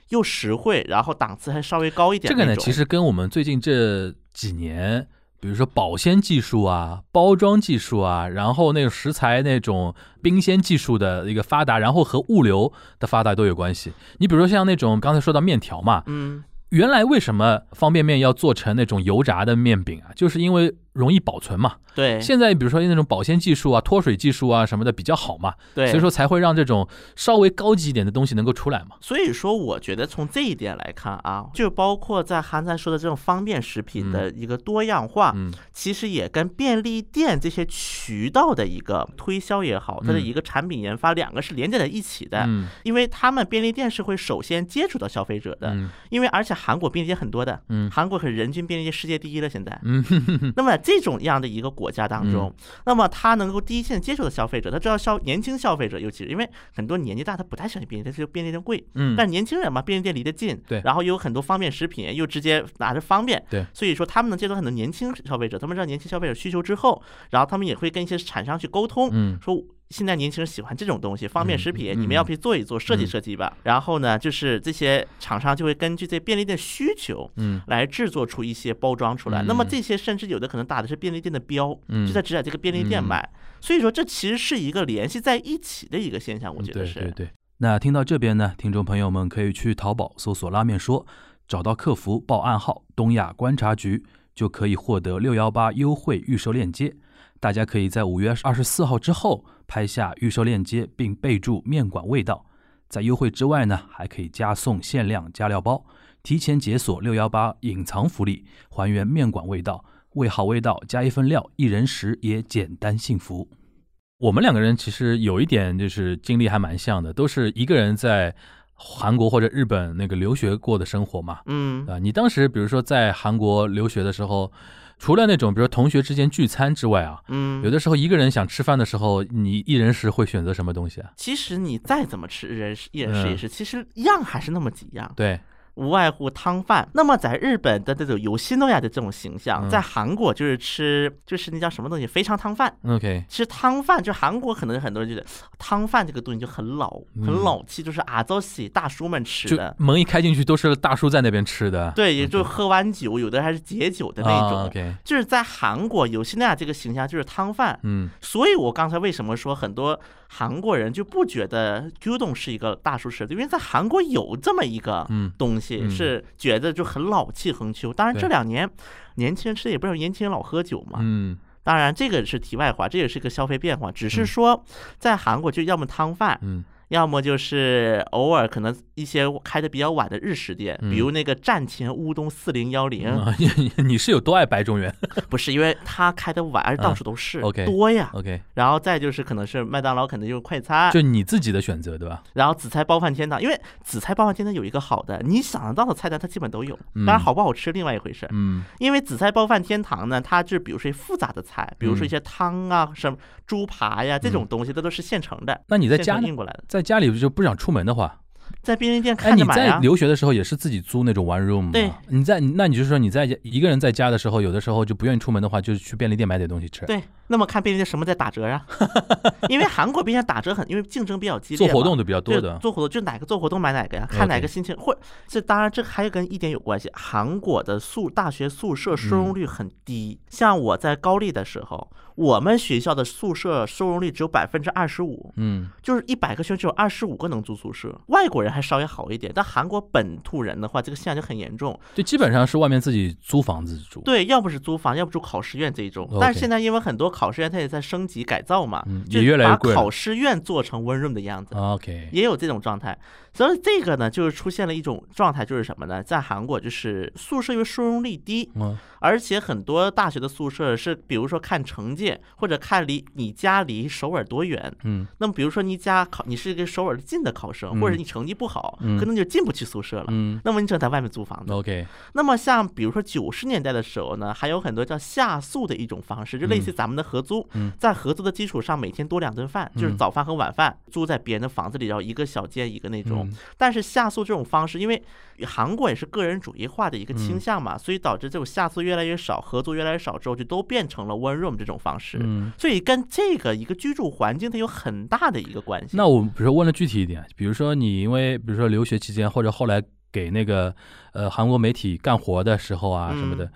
又实惠，然后档次还稍微高一点。这个呢，其实跟我们最近这几年。比如说保鲜技术啊，包装技术啊，然后那个食材那种冰鲜技术的一个发达，然后和物流的发达都有关系。你比如说像那种刚才说到面条嘛，嗯，原来为什么方便面要做成那种油炸的面饼啊？就是因为。容易保存嘛？对，现在比如说那种保鲜技术啊、脱水技术啊什么的比较好嘛，对，所以说才会让这种稍微高级一点的东西能够出来嘛。所以说，我觉得从这一点来看啊，就包括在韩餐说的这种方便食品的一个多样化，嗯，其实也跟便利店这些渠道的一个推销也好，它的一个产品研发两个是连接在一起的，嗯，因为他们便利店是会首先接触到消费者的，嗯，因为而且韩国便利店很多的，嗯，韩国可是人均便利店世界第一了，现在，嗯，那么。这种样的一个国家当中，那么他能够第一线接触的消费者，他知道消年轻消费者，尤其是因为很多年纪大，他不太喜欢便利店，就便利店贵。嗯，但年轻人嘛，便利店离得近，对，然后又有很多方便食品，又直接拿着方便，对，所以说他们能接触很多年轻消费者，他们知道年轻消费者需求之后，然后他们也会跟一些厂商去沟通，嗯，说。现在年轻人喜欢这种东西，方便食品，你们要不去做一做，设计设计吧。然后呢，就是这些厂商就会根据这便利店需求，嗯，来制作出一些包装出来。那么这些甚至有的可能打的是便利店的标，就在只在这个便利店卖。所以说，这其实是一个联系在一起的一个现象，我觉得是。对对对。那听到这边呢，听众朋友们可以去淘宝搜索“拉面说”，找到客服报暗号“东亚观察局”，就可以获得六幺八优惠预售链接。大家可以在五月二十四号之后拍下预售链接，并备注“面馆味道”。在优惠之外呢，还可以加送限量加料包，提前解锁六幺八隐藏福利，还原面馆味道，味好味道加一份料，一人食也简单幸福。我们两个人其实有一点就是经历还蛮像的，都是一个人在。韩国或者日本那个留学过的生活嘛，嗯啊，你当时比如说在韩国留学的时候，除了那种比如同学之间聚餐之外啊，嗯，有的时候一个人想吃饭的时候，你一人食会选择什么东西啊？其实你再怎么吃，一人食一人食也是，其实样还是那么几样。对。无外乎汤饭。那么在日本的这种有西诺亚的这种形象，在韩国就是吃就是那叫什么东西肥肠汤饭。OK，其实汤饭就韩国可能很多人觉得汤饭这个东西就很老很老气，就是阿周喜大叔们吃的。门一开进去都是大叔在那边吃的。对，也就喝完酒，有的还是解酒的那种。OK，就是在韩国有西诺亚这个形象就是汤饭。嗯，所以我刚才为什么说很多。韩国人就不觉得 gyudon 是一个大叔吃的，因为在韩国有这么一个东西，是觉得就很老气横秋。当然这两年年轻人吃的也不是年轻人老喝酒嘛。嗯，当然这个是题外话，这也是一个消费变化，只是说在韩国就要么汤饭。嗯。要么就是偶尔可能一些开的比较晚的日食店，比如那个战前乌冬四零幺零。你 你是有多爱白中原？不是，因为他开的晚，而且到处都是，OK，多呀，OK。然后再就是可能是麦当劳，可能就是快餐，就你自己的选择，对吧？然后紫菜包饭天堂，因为紫菜包饭天堂有一个好的，你想得到的菜单它基本都有，当然好不好吃另外一回事。嗯，因为紫菜包饭天堂呢，它就比如说复杂的菜，比如说一些汤啊，什么猪扒呀这种东西，它都是现成的。那你在家运过来的，在家里就不想。出门的话，在便利店看着买你在留学的时候也是自己租那种 one room 吗？对，你在那你就说你在一个人在家的时候，有的时候就不愿意出门的话，就去便利店买点东西吃。对。那么看便利店什么在打折呀？因为韩国便利店打折很，因为竞争比较激烈，做活动的比较多的。做活动就哪个做活动买哪个呀？看哪个心情。或这当然这还有跟一点有关系，韩国的宿大学宿舍收容率很低。像我在高丽的时候，我们学校的宿舍收容率只有百分之二十五。嗯，就是一百个学生只有二十五个能住宿舍。外国人还稍微好一点，但韩国本土人的话，这个现象就很严重。就基本上是外面自己租房子住。对，要不是租房，要不住考试院这一种。但是现在因为很多。考试院它也在升级改造嘛，就把考试院做成温润的样子。OK，也有这种状态。所以这个呢，就是出现了一种状态，就是什么呢？在韩国，就是宿舍因为收容率低，而且很多大学的宿舍是，比如说看成绩，或者看离你家离首尔多远。嗯，那么比如说你家考，你是一个首尔近的考生，或者你成绩不好，可能就进不去宿舍了。嗯，那么你只能在外面租房子。OK，那么像比如说九十年代的时候呢，还有很多叫下宿的一种方式，就类似咱们的合租，在合租的基础上，每天多两顿饭，就是早饭和晚饭，住在别人的房子里，然后一个小间一个那种。但是下宿这种方式，因为韩国也是个人主义化的一个倾向嘛，所以导致这种下宿越来越少，合租越来越少之后，就都变成了 one room 这种方式。所以跟这个一个居住环境它有很大的一个关系。那我比如说问的具体一点，比如说你因为比如说留学期间或者后来给那个呃韩国媒体干活的时候啊什么的，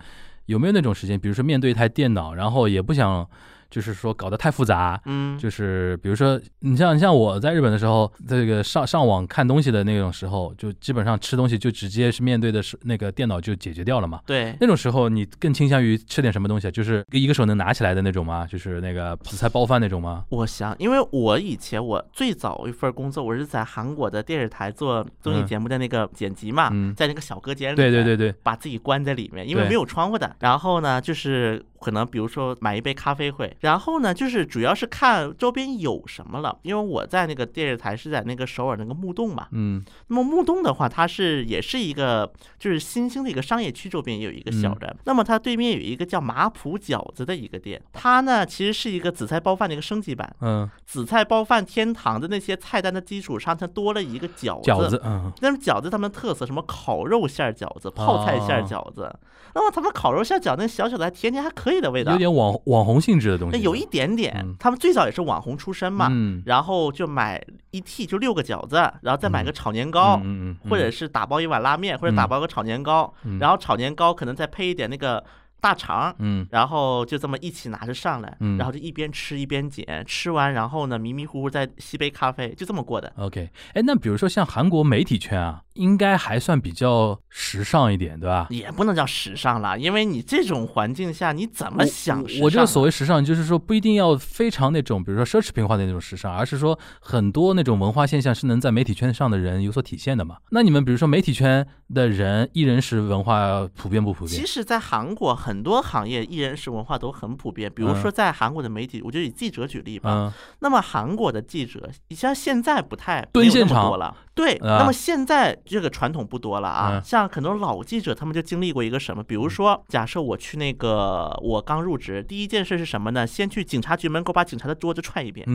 有没有那种时间？比如说面对一台电脑，然后也不想。就是说搞得太复杂，嗯，就是比如说你像你像我在日本的时候，这个上上网看东西的那种时候，就基本上吃东西就直接是面对的是那个电脑就解决掉了嘛。对，那种时候你更倾向于吃点什么东西？就是一个手能拿起来的那种吗？就是那个紫菜包饭那种吗？我想，因为我以前我最早一份工作，我是在韩国的电视台做综艺节目的那个剪辑嘛，在那个小隔间里，对对对对，把自己关在里面，因为没有窗户的。然后呢，就是。可能比如说买一杯咖啡会，然后呢，就是主要是看周边有什么了。因为我在那个电视台是在那个首尔那个木洞嘛，嗯，那么木洞的话，它是也是一个就是新兴的一个商业区，周边也有一个小的。那么它对面有一个叫马普饺子的一个店，它呢其实是一个紫菜包饭的一个升级版，嗯，紫菜包饭天堂的那些菜单的基础上，它多了一个饺子，饺子，嗯，那么饺子他们特色什么烤肉馅饺子、泡菜馅饺子。那么他们烤肉馅饺那小小的还甜甜还可以的味道，有点网网红性质的东西，有一点点。他们最早也是网红出身嘛，然后就买一屉就六个饺子，然后再买个炒年糕，或者是打包一碗拉面，或者打包个炒年糕，然后炒年糕可能再配一点那个。大肠，嗯，然后就这么一起拿着上来，嗯，然后就一边吃一边捡，吃完然后呢迷迷糊糊再吸杯咖啡，就这么过的。OK，哎，那比如说像韩国媒体圈啊，应该还算比较时尚一点，对吧？也不能叫时尚了，因为你这种环境下你怎么想？我这个所谓时尚，就是说不一定要非常那种，比如说奢侈品化的那种时尚，而是说很多那种文化现象是能在媒体圈上的人有所体现的嘛。那你们比如说媒体圈的人，艺人是文化普遍不普遍？其实，在韩国很。很多行业艺人式文化都很普遍，比如说在韩国的媒体，我就以记者举例吧。那么韩国的记者，你像现在不太蹲现场了，对，那么现在这个传统不多了啊，像很多老记者，他们就经历过一个什么？比如说，假设我去那个，我刚入职，第一件事是什么呢？先去警察局门口把警察的桌子踹一遍。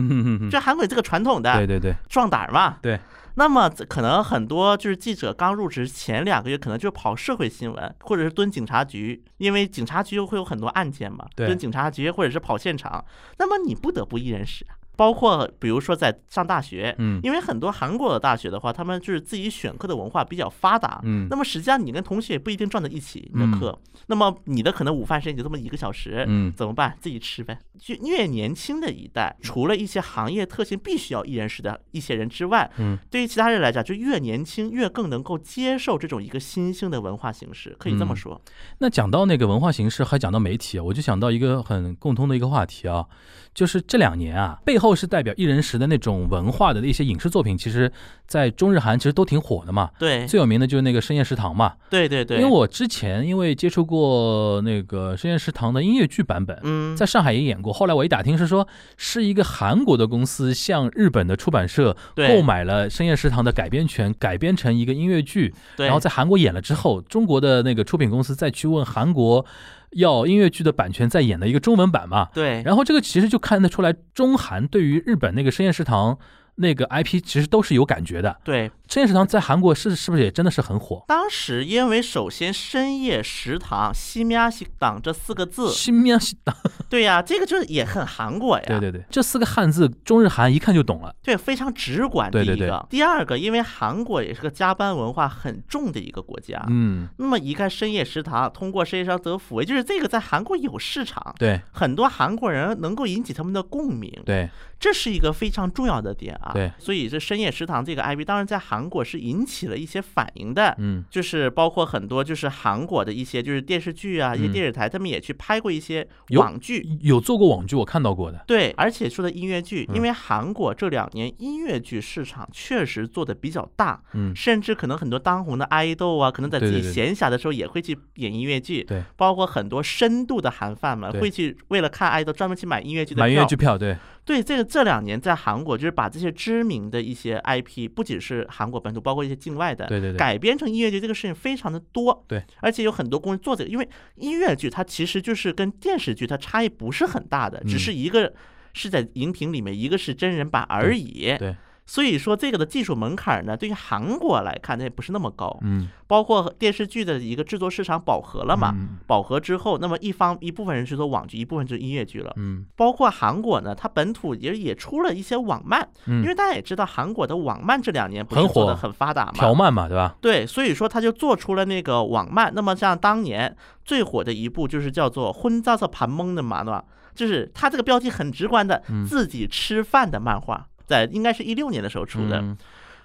这韩国这个传统的，对对对，壮胆嘛。对。那么可能很多就是记者刚入职前两个月，可能就跑社会新闻，或者是蹲警察局，因为警察局会有很多案件嘛，蹲警察局或者是跑现场，那么你不得不一人使。包括比如说在上大学，嗯，因为很多韩国的大学的话，他们就是自己选课的文化比较发达，嗯，那么实际上你跟同学也不一定撞在一起的课，那么你的可能午饭时间就这么一个小时，嗯，怎么办？自己吃呗。就越年轻的一代，除了一些行业特性必须要一人食的一些人之外，嗯，对于其他人来讲，就越年轻越更能够接受这种一个新兴的文化形式，可以这么说。那讲到那个文化形式，还讲到媒体，我就想到一个很共通的一个话题啊。就是这两年啊，背后是代表一人食的那种文化的一些影视作品，其实，在中日韩其实都挺火的嘛。对，最有名的就是那个深夜食堂嘛。对对对。因为我之前因为接触过那个深夜食堂的音乐剧版本，嗯，在上海也演过。后来我一打听是说，是一个韩国的公司向日本的出版社购买了深夜食堂的改编权，改编成一个音乐剧，然后在韩国演了之后，中国的那个出品公司再去问韩国。要音乐剧的版权在演的一个中文版嘛？对。然后这个其实就看得出来，中韩对于日本那个深夜食堂。那个 IP 其实都是有感觉的。对，深夜食堂在韩国是是不是也真的是很火？当时因为首先深夜食堂西面西党这四个字，西面西党，对呀，这个就是也很韩国呀。对对对，这四个汉字中日韩一看就懂了。对，非常直观。对对对。第二个，因为韩国也是个加班文化很重的一个国家。嗯。那么一看深夜食堂，通过深夜食堂得抚慰，就是这个在韩国有市场。对。很多韩国人能够引起他们的共鸣。对。这是一个非常重要的点啊，对，所以这深夜食堂这个 IP 当然在韩国是引起了一些反应的，嗯，就是包括很多就是韩国的一些就是电视剧啊，一些电视台他们也去拍过一些网剧，有做过网剧，我看到过的，对，而且说的音乐剧，因为韩国这两年音乐剧市场确实做的比较大，嗯，甚至可能很多当红的爱豆啊，可能在自己闲暇的时候也会去演音乐剧，对，包括很多深度的韩范们会去为了看爱豆专门去买音乐剧的买音乐剧票，对。对这个这两年在韩国，就是把这些知名的一些 IP，不仅是韩国本土，包括一些境外的，对对对，改编成音乐剧这个事情非常的多，对，而且有很多公司做这个，因为音乐剧它其实就是跟电视剧它差异不是很大的，只是一个是在荧屏里面，一个是真人版而已，对。所以说这个的技术门槛呢，对于韩国来看，它也不是那么高。嗯，包括电视剧的一个制作市场饱和了嘛？饱和之后，那么一方一部分人去做网剧，一部分就是音乐剧了。嗯，包括韩国呢，它本土也也出了一些网漫。嗯，因为大家也知道，韩国的网漫这两年不是做的很发达嘛？条漫嘛，对吧？对，所以说他就做出了那个网漫。那么像当年最火的一部就是叫做《婚造色盘蒙》的嘛，对吧？就是它这个标题很直观的自己吃饭的漫画。在应该是一六年的时候出的，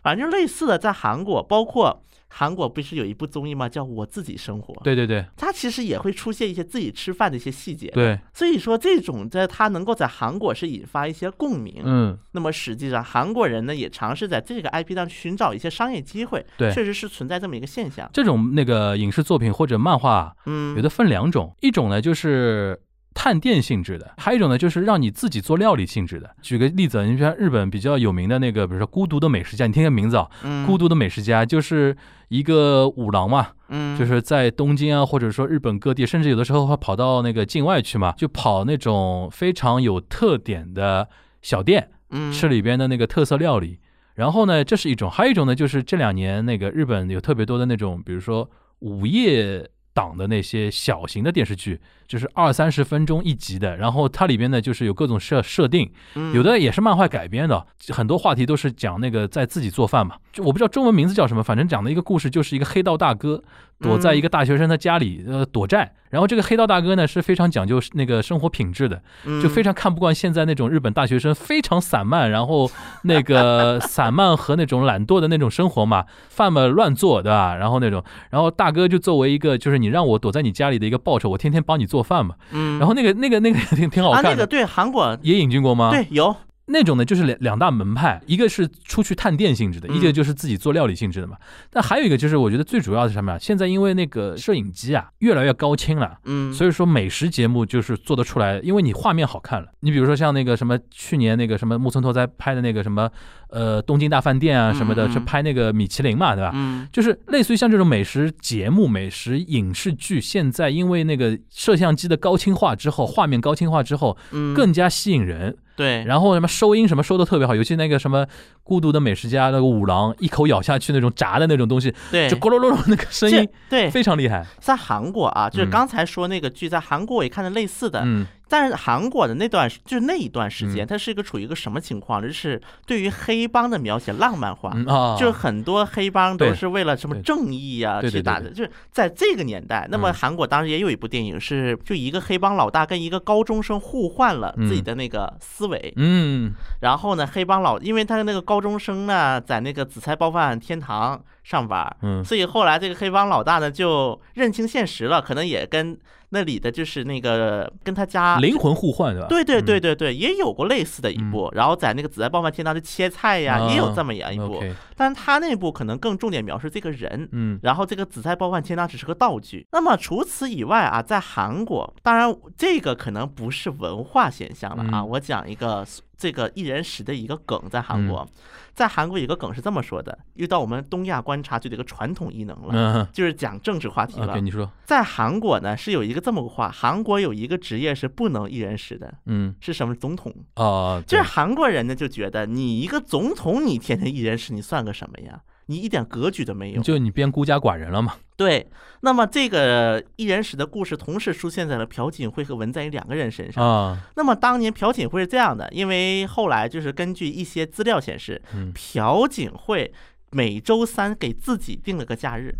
反正类似的，在韩国，包括韩国不是有一部综艺吗？叫我自己生活。对对对，它其实也会出现一些自己吃饭的一些细节。对，所以说这种在它能够在韩国是引发一些共鸣。嗯，那么实际上韩国人呢也尝试在这个 IP 上寻找一些商业机会。对，确实是存在这么一个现象。这种那个影视作品或者漫画，嗯，有的分两种，一种呢就是。探店性质的，还有一种呢，就是让你自己做料理性质的。举个例子，你像日本比较有名的那个，比如说《孤独的美食家》，你听个名字啊，《孤独的美食家》就是一个五郎嘛，嗯，就是在东京啊，或者说日本各地，甚至有的时候会跑到那个境外去嘛，就跑那种非常有特点的小店，嗯，吃里边的那个特色料理。然后呢，这是一种，还有一种呢，就是这两年那个日本有特别多的那种，比如说午夜。档的那些小型的电视剧，就是二三十分钟一集的，然后它里边呢就是有各种设设定，有的也是漫画改编的，很多话题都是讲那个在自己做饭嘛，就我不知道中文名字叫什么，反正讲的一个故事就是一个黑道大哥。躲在一个大学生的家里，呃，躲债。然后这个黑道大哥呢是非常讲究那个生活品质的，就非常看不惯现在那种日本大学生非常散漫，然后那个散漫和那种懒惰的那种生活嘛，饭嘛乱做，对吧？然后那种，然后大哥就作为一个就是你让我躲在你家里的一个报酬，我天天帮你做饭嘛。嗯。然后那个那个那个挺挺好看。啊，那个对韩国也引进过吗？对，有。那种呢，就是两两大门派，一个是出去探店性质的，一个就是自己做料理性质的嘛。但还有一个就是，我觉得最主要的是什么呀？现在因为那个摄影机啊越来越高清了，嗯，所以说美食节目就是做得出来，因为你画面好看了。你比如说像那个什么去年那个什么木村拓哉拍的那个什么呃东京大饭店啊什么的，是拍那个米其林嘛，对吧？嗯，就是类似于像这种美食节目、美食影视剧，现在因为那个摄像机的高清化之后，画面高清化之后，嗯，更加吸引人。对，然后什么收音什么收的特别好，尤其那个什么孤独的美食家那个五郎一口咬下去那种炸的那种东西，对，就咕噜噜噜那个声音，对，非常厉害。在韩国啊，就是刚才说那个剧，在韩国我也看的类似的，嗯。但是韩国的那段就是那一段时间，它是一个处于一个什么情况？就是对于黑帮的描写浪漫化，就是很多黑帮都是为了什么正义啊去打的。就是在这个年代，那么韩国当时也有一部电影是，就一个黑帮老大跟一个高中生互换了自己的那个思维，嗯，然后呢，黑帮老因为他的那个高中生呢，在那个紫菜包饭天堂上班，嗯，所以后来这个黑帮老大呢就认清现实了，可能也跟。那里的就是那个跟他家灵魂互换，对吧？对对对对对，也有过类似的一部。然后在那个紫菜爆饭天堂的切菜呀，也有这么样一部。但他那部可能更重点描述这个人，嗯。然后这个紫菜包饭天堂只是个道具。那么除此以外啊，在韩国，当然这个可能不是文化现象了啊。我讲一个这个一人食的一个梗，在韩国。在韩国有个梗是这么说的，遇到我们东亚观察局的一个传统异能了，就是讲政治话题了。你说，在韩国呢是有一个这么个话，韩国有一个职业是不能一人食的，嗯，是什么？总统啊，就是韩国人呢就觉得你一个总统，你天天一人食，你算个什么呀？你一点格局都没有，就你变孤家寡人了嘛？对。那么这个一人使的故事同时出现在了朴槿惠和文在寅两个人身上啊。那么当年朴槿惠是这样的，因为后来就是根据一些资料显示，朴槿惠每周三给自己定了个假日。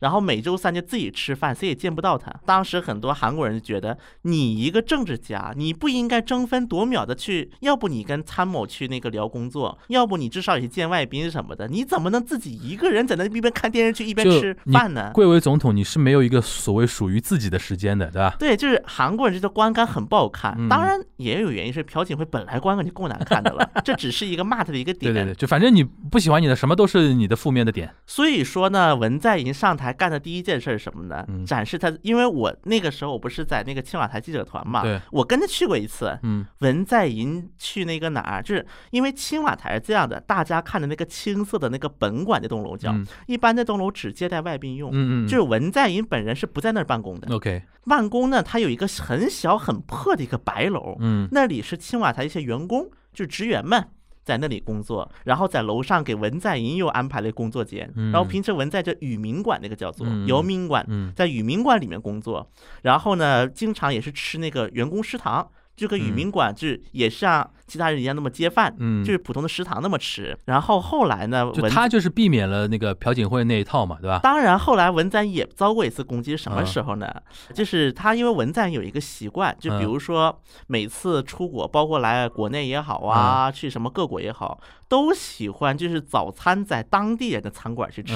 然后每周三就自己吃饭，谁也见不到他。当时很多韩国人就觉得，你一个政治家，你不应该争分夺秒的去，要不你跟参谋去那个聊工作，要不你至少也去见外宾什么的。你怎么能自己一个人在那一边看电视剧一边吃饭呢？贵为总统，你是没有一个所谓属于自己的时间的，对吧？对，就是韩国人这个观感很不好看。当然也有原因，是朴槿惠本来观感就够难看的了，这只是一个骂他的一个点。对对对，就反正你不喜欢你的什么都是你的负面的点。所以说呢，文在寅上台。干的第一件事是什么呢？展示他，因为我那个时候我不是在那个青瓦台记者团嘛，我跟他去过一次。嗯，文在寅去那个哪儿，就是因为青瓦台是这样的，大家看的那个青色的那个本馆那栋楼叫，一般那栋楼只接待外宾用。嗯嗯，就是文在寅本人是不在那儿办公的。OK，办公呢，他有一个很小很破的一个白楼，嗯，那里是青瓦台一些员工，就是职员们。在那里工作，然后在楼上给文在寅又安排了工作间，然后平时文在这雨民馆那个叫做游民馆，在雨民馆里面工作，然后呢，经常也是吃那个员工食堂。就跟渔民馆就是也像其他人一样那么接饭，嗯，就是普通的食堂那么吃。然后后来呢，就他就是避免了那个朴槿惠那一套嘛，对吧？当然，后来文在寅也遭过一次攻击，什么时候呢？就是他因为文在寅有一个习惯，就比如说每次出国，包括来国内也好啊，去什么各国也好，都喜欢就是早餐在当地人的餐馆去吃。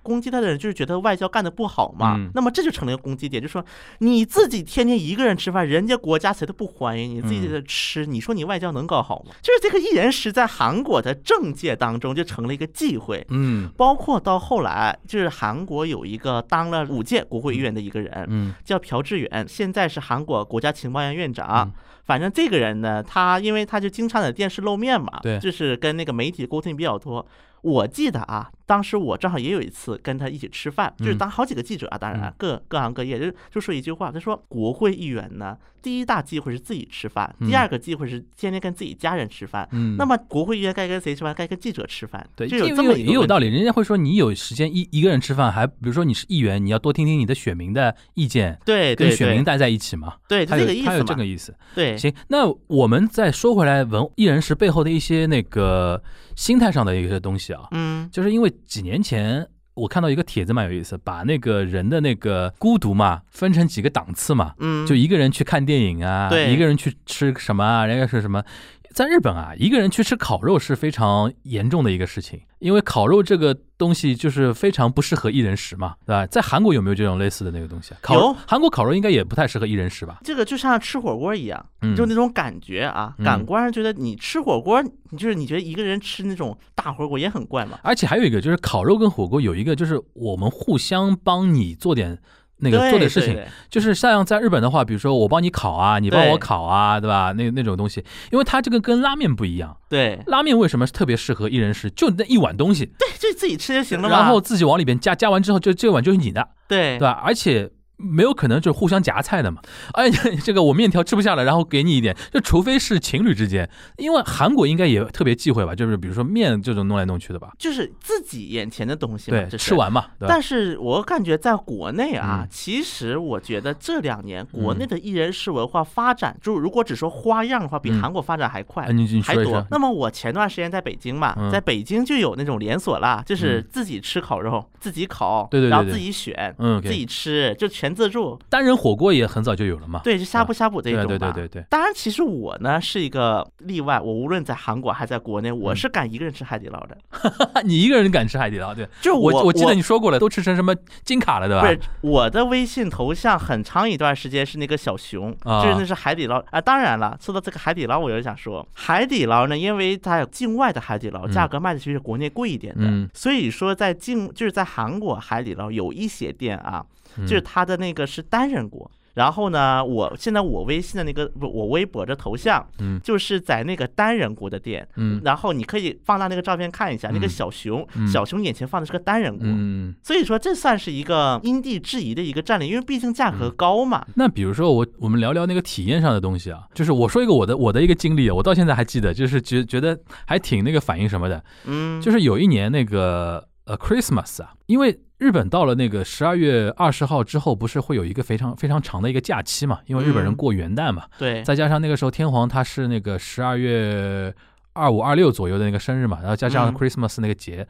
攻击他的人就是觉得外交干的不好嘛。那么这就成了一个攻击点，就说你自己天天一个人吃饭，人家国家谁都不欢迎。你自己在吃，你说你外交能搞好吗？就是这个一人食在韩国的政界当中就成了一个忌讳，嗯，包括到后来，就是韩国有一个当了五届国会议员的一个人，嗯，叫朴智远，现在是韩国国家情报院院长。反正这个人呢，他因为他就经常在电视露面嘛，对，就是跟那个媒体沟通比较多。我记得啊，当时我正好也有一次跟他一起吃饭，就是当好几个记者啊，当然各各行各业，就就说一句话，他说国会议员呢，第一大忌讳是自己吃饭，第二个忌讳是天天跟自己家人吃饭。嗯，那么国会议员该跟谁吃饭？该跟记者吃饭。对，就有这么也有道理。人家会说你有时间一一个人吃饭，还比如说你是议员，你要多听听你的选民的意见，对，跟选民待在一起嘛。对，他这个意思他有这个意思。对，行，那我们再说回来，文艺人士背后的一些那个。心态上的一些东西啊，嗯，就是因为几年前我看到一个帖子蛮有意思，把那个人的那个孤独嘛分成几个档次嘛，嗯，就一个人去看电影啊，对，一个人去吃什么啊，人家是什么，在日本啊，一个人去吃烤肉是非常严重的一个事情，因为烤肉这个东西就是非常不适合一人食嘛，对吧？在韩国有没有这种类似的那个东西？有，韩国烤肉应该也不太适合一人食吧？这个就像吃火锅一样，就那种感觉啊，感官上觉得你吃火锅，你就是你觉得一个人吃那种大火锅也很怪嘛。而且还有一个就是烤肉跟火锅有一个就是我们互相帮你做点。那个做的事情，就是像在日本的话，比如说我帮你烤啊，你帮我烤啊，对吧？那那种东西，因为它这个跟拉面不一样。对，拉面为什么特别适合一人食？就那一碗东西，对，就自己吃就行了然后自己往里边加，加完之后就这碗就是你的，对，对吧？而且。没有可能就是互相夹菜的嘛？哎，这个我面条吃不下了，然后给你一点，就除非是情侣之间，因为韩国应该也特别忌讳吧？就是比如说面这种弄来弄去的吧？就是自己眼前的东西，对，吃完嘛。但是我感觉在国内啊，其实我觉得这两年国内的艺人食文化发展，就如果只说花样的话，比韩国发展还快，还多。那么我前段时间在北京嘛，在北京就有那种连锁啦，就是自己吃烤肉，自己烤，对对对，然后自己选，嗯，自己吃，就全。全自助单人火锅也很早就有了嘛？对，就呷哺呷哺这种对对对对对。当然，其实我呢是一个例外，我无论在韩国还在国内，我是敢一个人吃海底捞的。你一个人敢吃海底捞？对，就我我记得你说过了，都吃成什么金卡了，对吧？不是，我的微信头像很长一段时间是那个小熊，就是那是海底捞啊。当然了，说到这个海底捞，我就想说，海底捞呢，因为它有境外的海底捞，价格卖的其实国内贵一点的，所以说在境就是在韩国海底捞有一些店啊。就是他的那个是单人锅。然后呢，我现在我微信的那个不，我微博的头像，嗯，就是在那个单人锅的店，嗯，然后你可以放大那个照片看一下，那个小熊，小熊眼前放的是个单人锅，嗯，所以说这算是一个因地制宜的一个战略，因为毕竟价格高嘛。那比如说我我们聊聊那个体验上的东西啊，就是我说一个我的我的一个经历，我到现在还记得，就是觉觉得还挺那个反应什么的，嗯，就是有一年那个呃 Christmas 啊，因为。日本到了那个十二月二十号之后，不是会有一个非常非常长的一个假期嘛？因为日本人过元旦嘛。对。再加上那个时候天皇他是那个十二月二五二六左右的那个生日嘛，然后加上 Christmas 那个节，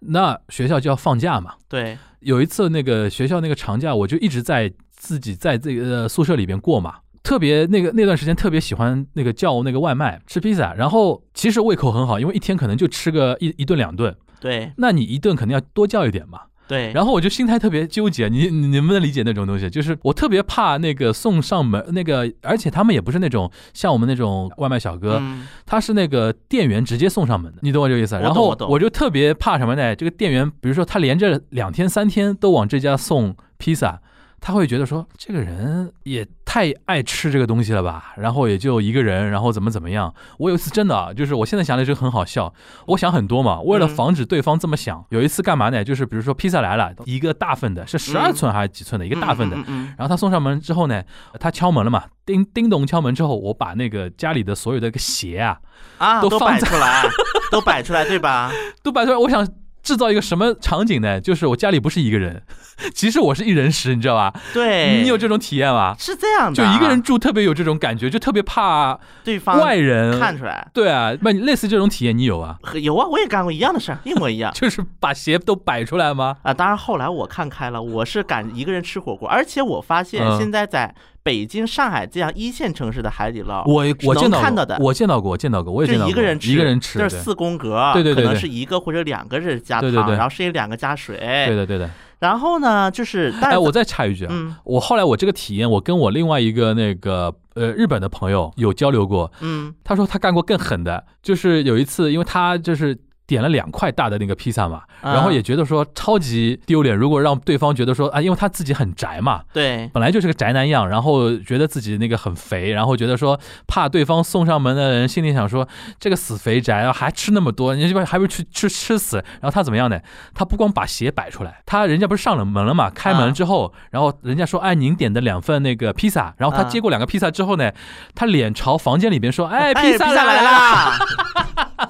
那学校就要放假嘛。对。有一次那个学校那个长假，我就一直在自己在这个宿舍里边过嘛。特别那个那段时间特别喜欢那个叫那个外卖吃披萨，然后其实胃口很好，因为一天可能就吃个一一顿两顿。对。那你一顿肯定要多叫一点嘛。对，然后我就心态特别纠结，你你能不能理解那种东西？就是我特别怕那个送上门那个，而且他们也不是那种像我们那种外卖小哥，他是那个店员直接送上门的，你懂我这个意思？然后我就特别怕什么呢？这个店员，比如说他连着两天三天都往这家送披萨。他会觉得说这个人也太爱吃这个东西了吧，然后也就一个人，然后怎么怎么样。我有一次真的啊，就是我现在想来就很好笑，我想很多嘛，为了防止对方这么想，有一次干嘛呢？就是比如说披萨来了，一个大份的，是十二寸还是几寸的一个大份的，然后他送上门之后呢，他敲门了嘛，叮叮咚敲门之后，我把那个家里的所有的个鞋啊啊都摆出来，都摆出来对吧？都摆出来，我想。制造一个什么场景呢？就是我家里不是一个人，其实我是一人食，你知道吧？对，你有这种体验吗？是这样的，就一个人住特别有这种感觉，就特别怕对方外人看出来。对啊，那类似这种体验你有啊？有啊，我也干过一样的事儿，一模一样。就是把鞋都摆出来吗？啊，当然后来我看开了，我是敢一个人吃火锅，而且我发现现在在。北京、上海这样一线城市的海底捞，我我见到看到的，我见到过，见到过，我也见到过。一个人吃，一个人吃，就是四宫格，对对对，可能是一个或者两个人加汤，然后剩下两个加水。对的对的。然后呢，就是哎，我再插一句啊，我后来我这个体验，我跟我另外一个那个呃日本的朋友有交流过，嗯，他说他干过更狠的，就是有一次，因为他就是。点了两块大的那个披萨嘛，然后也觉得说超级丢脸。如果让对方觉得说啊，因为他自己很宅嘛，对，本来就是个宅男样，然后觉得自己那个很肥，然后觉得说怕对方送上门的人心里想说这个死肥宅啊，还吃那么多，你这边还不去吃吃死？然后他怎么样呢？他不光把鞋摆出来，他人家不是上了门了嘛？开门之后，然后人家说哎，您点的两份那个披萨，然后他接过两个披萨之后呢，他脸朝房间里边说哎，披萨来了。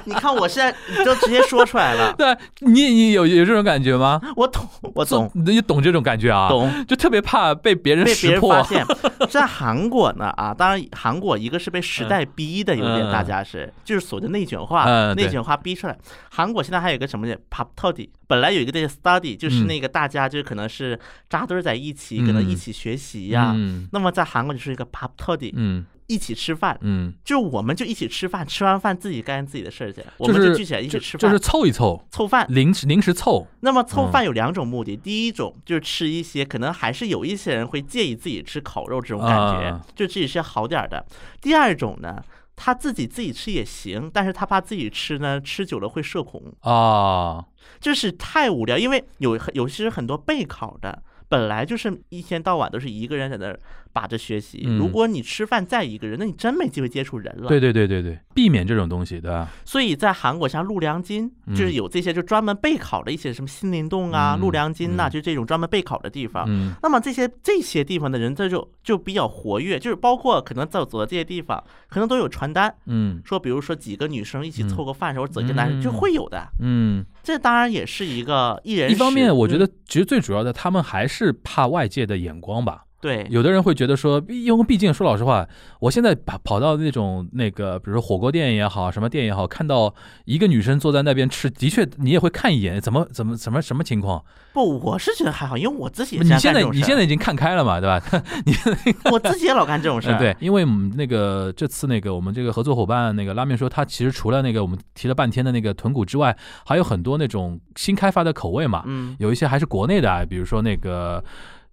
你看我现在你都直接说出来了，对，你你有有这种感觉吗？我懂，我懂，你懂这种感觉啊？懂，就特别怕被别人被别人发现。在韩国呢啊，当然韩国一个是被时代逼的，有点大家是就是所谓的内卷化，内卷化逼出来。韩国现在还有一个什么叫 pop study，本来有一个叫 study，就是那个大家就可能是扎堆在一起，可能一起学习呀。那么在韩国就是一个 pop study，嗯。一起吃饭，嗯，就我们就一起吃饭，吃完饭自己干自己的事儿去，我们就聚起来一起吃饭，就是凑一凑，凑饭，临时临时凑。那么凑饭有两种目的，第一种就是吃一些，可能还是有一些人会介意自己吃烤肉这种感觉，就吃一些好点的。第二种呢，他自己自己吃也行，但是他怕自己吃呢，吃久了会社恐。啊，就是太无聊，因为有有些很多备考的。本来就是一天到晚都是一个人在那儿把着学习。如果你吃饭再一个人，那你真没机会接触人了。对对对对对，避免这种东西，对吧？所以在韩国，像陆良金就是有这些就专门备考的一些什么新灵洞啊、陆良金呐，就这种专门备考的地方。那么这些这些地方的人，这就就比较活跃，就是包括可能走走的这些地方，可能都有传单。嗯，说比如说几个女生一起凑个饭时候，走一个男生就会有的。嗯。这当然也是一个艺人。一方面，我觉得其实最主要的，他们还是怕外界的眼光吧。对，有的人会觉得说，因为毕竟说老实话，我现在跑跑到那种那个，比如说火锅店也好，什么店也好，看到一个女生坐在那边吃，的确你也会看一眼，怎么怎么怎么什么情况？不，我是觉得还好，因为我自己你现在你现在已经看开了嘛，对吧？你 我自己也老干这种事。对，因为我们那个这次那个我们这个合作伙伴那个拉面说，他其实除了那个我们提了半天的那个豚骨之外，还有很多那种新开发的口味嘛。嗯，有一些还是国内的，啊比如说那个。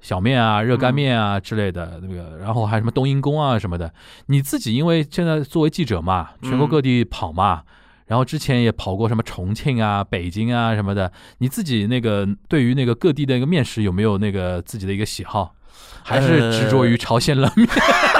小面啊，热干面啊之类的那个，然后还什么冬阴功啊什么的。你自己因为现在作为记者嘛，全国各地跑嘛，然后之前也跑过什么重庆啊、北京啊什么的。你自己那个对于那个各地的一个面食有没有那个自己的一个喜好，还是执着于朝鲜冷面？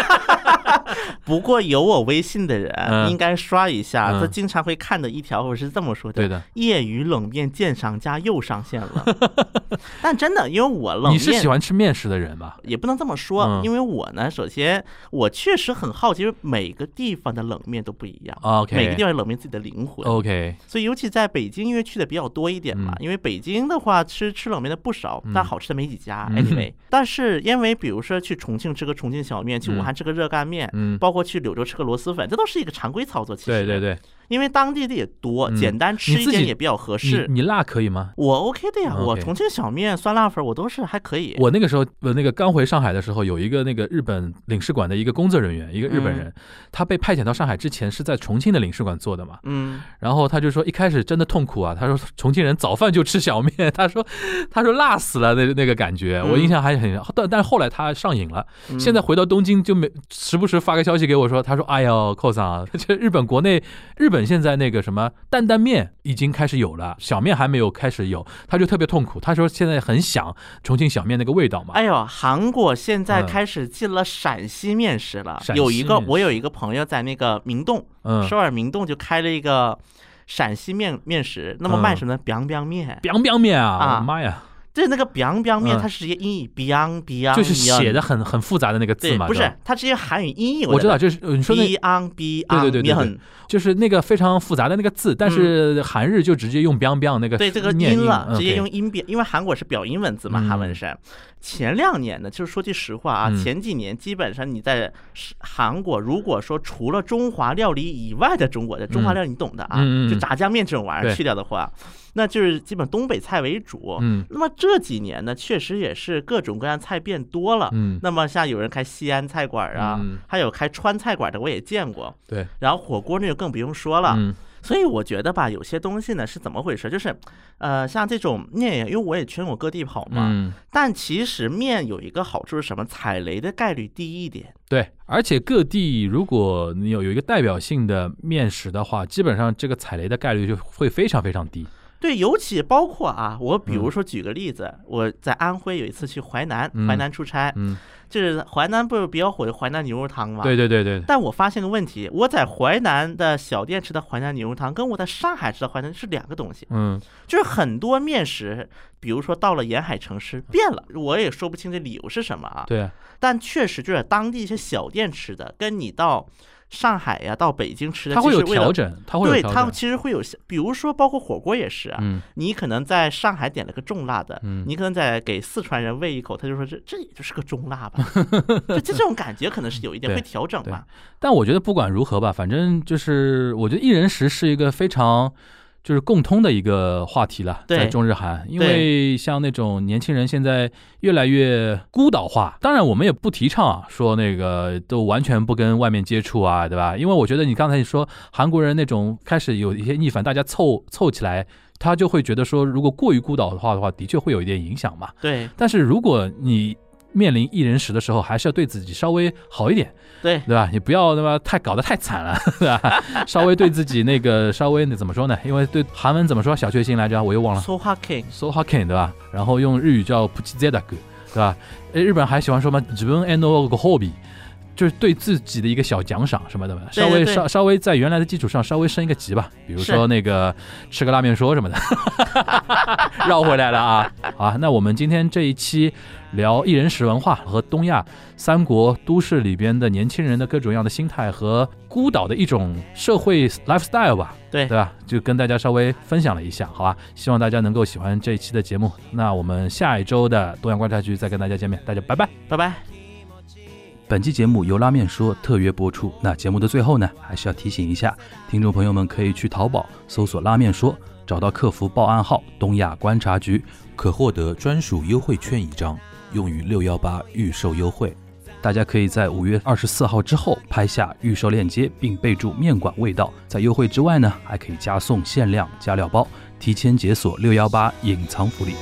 不过有我微信的人应该刷一下，他经常会看的一条，我是这么说的：对的，业余冷面鉴赏家又上线了。但真的，因为我冷面，你是喜欢吃面食的人吧？也不能这么说，因为我呢，首先我确实很好奇，每个地方的冷面都不一样。OK，每个地方冷面自己的灵魂。OK，所以尤其在北京，因为去的比较多一点嘛，因为北京的话吃吃冷面的不少，但好吃的没几家。Anyway，但是因为比如说去重庆吃个重庆小面，去武汉吃个热干面，嗯，包括去柳州吃个螺蛳粉，这都是一个常规操作。其实，对对对。因为当地的也多，简单吃一点也比较合适。你辣可以吗？我 OK 的呀，我重庆小面、酸辣粉我都是还可以。我那个时候，我那个刚回上海的时候，有一个那个日本领事馆的一个工作人员，一个日本人，他被派遣到上海之前是在重庆的领事馆做的嘛。嗯。然后他就说，一开始真的痛苦啊。他说，重庆人早饭就吃小面。他说，他说辣死了那那个感觉，我印象还很。但但后来他上瘾了，现在回到东京就没时不时发个消息给我说，他说，哎呦，寇桑，这日本国内日本现在那个什么。担担面已经开始有了，小面还没有开始有，他就特别痛苦。他说现在很想重庆小面那个味道嘛。哎呦，韩国现在开始进了陕西面食了。有一个我有一个朋友在那个明洞，首尔明洞就开了一个陕西面面食，那么卖什么呢？biang biang 面，biang biang 面啊！妈呀！就是那个 biang biang 面，它是直接音译 biang biang，就是写的很很复杂的那个字嘛。不是，它直接韩语音译。我知道，就是你说的 biang biang，对对对对，就是那个非常复杂的那个字，但是韩日就直接用 biang biang 那个对这个音了，直接用音变，因为韩国是表音文字嘛，韩文是。前两年呢，就是说句实话啊，前几年基本上你在韩国，如果说除了中华料理以外的中国的中华料理，你懂的啊，就炸酱面这种玩意儿去掉的话。那就是基本东北菜为主，嗯，那么这几年呢，确实也是各种各样菜变多了，嗯，那么像有人开西安菜馆啊，还有开川菜馆的，我也见过，对，然后火锅那就更不用说了，嗯，所以我觉得吧，有些东西呢是怎么回事？就是，呃，像这种面，因为我也全国各地跑嘛，嗯，但其实面有一个好处是什么？踩雷的概率低一点，对，而且各地如果你有有一个代表性的面食的话，基本上这个踩雷的概率就会非常非常低。对，尤其包括啊，我比如说举个例子，我在安徽有一次去淮南，淮南出差，嗯，就是淮南不是比较火的淮南牛肉汤嘛？对对对对。但我发现个问题，我在淮南的小店吃的淮南牛肉汤，跟我在上海吃的淮南是两个东西。嗯，就是很多面食，比如说到了沿海城市变了，我也说不清这理由是什么啊。对。但确实就是当地一些小店吃的，跟你到。上海呀，到北京吃的，它会有调整，它会对它其实会有，比如说包括火锅也是啊，你可能在上海点了个重辣的，你可能在给四川人喂一口，他就说这这也就是个中辣吧，就这种感觉可能是有一点会调整吧。但我觉得不管如何吧，反正就是我觉得一人食是一个非常就是共通的一个话题了，在中日韩，因为像那种年轻人现在越来越孤岛化，当然我们也不提倡啊，说那个都完全不跟外面接触啊，对吧？因为我觉得你刚才你说韩国人那种开始有一些逆反，大家凑凑起来，他就会觉得说，如果过于孤岛的话的话，的确会有一点影响嘛。对，但是如果你面临一人食的时候，还是要对自己稍微好一点，对对吧？你不要那么？太搞得太惨了，对吧？稍微对自己那个稍微那怎么说呢？因为对韩文怎么说小确幸来着？我又忘了。So hacking，So hacking，对吧？然后用日语叫普吉泽大哥，对吧？诶，日本还喜欢说吗？日本 ano 个 hobby。就是对自己的一个小奖赏什么的，稍微稍稍微在原来的基础上稍微升一个级吧，比如说那个吃个拉面说什么的，绕回来了啊！好啊，那我们今天这一期聊一人食文化和东亚三国都市里边的年轻人的各种样的心态和孤岛的一种社会 lifestyle 吧，对对吧？就跟大家稍微分享了一下，好吧？希望大家能够喜欢这一期的节目。那我们下一周的东阳观察局再跟大家见面，大家拜拜，拜拜。本期节目由拉面说特约播出。那节目的最后呢，还是要提醒一下听众朋友们，可以去淘宝搜索“拉面说”，找到客服报暗号“东亚观察局”，可获得专属优惠券一张，用于六幺八预售优惠。大家可以在五月二十四号之后拍下预售链接，并备注“面馆味道”。在优惠之外呢，还可以加送限量加料包，提前解锁六幺八隐藏福利。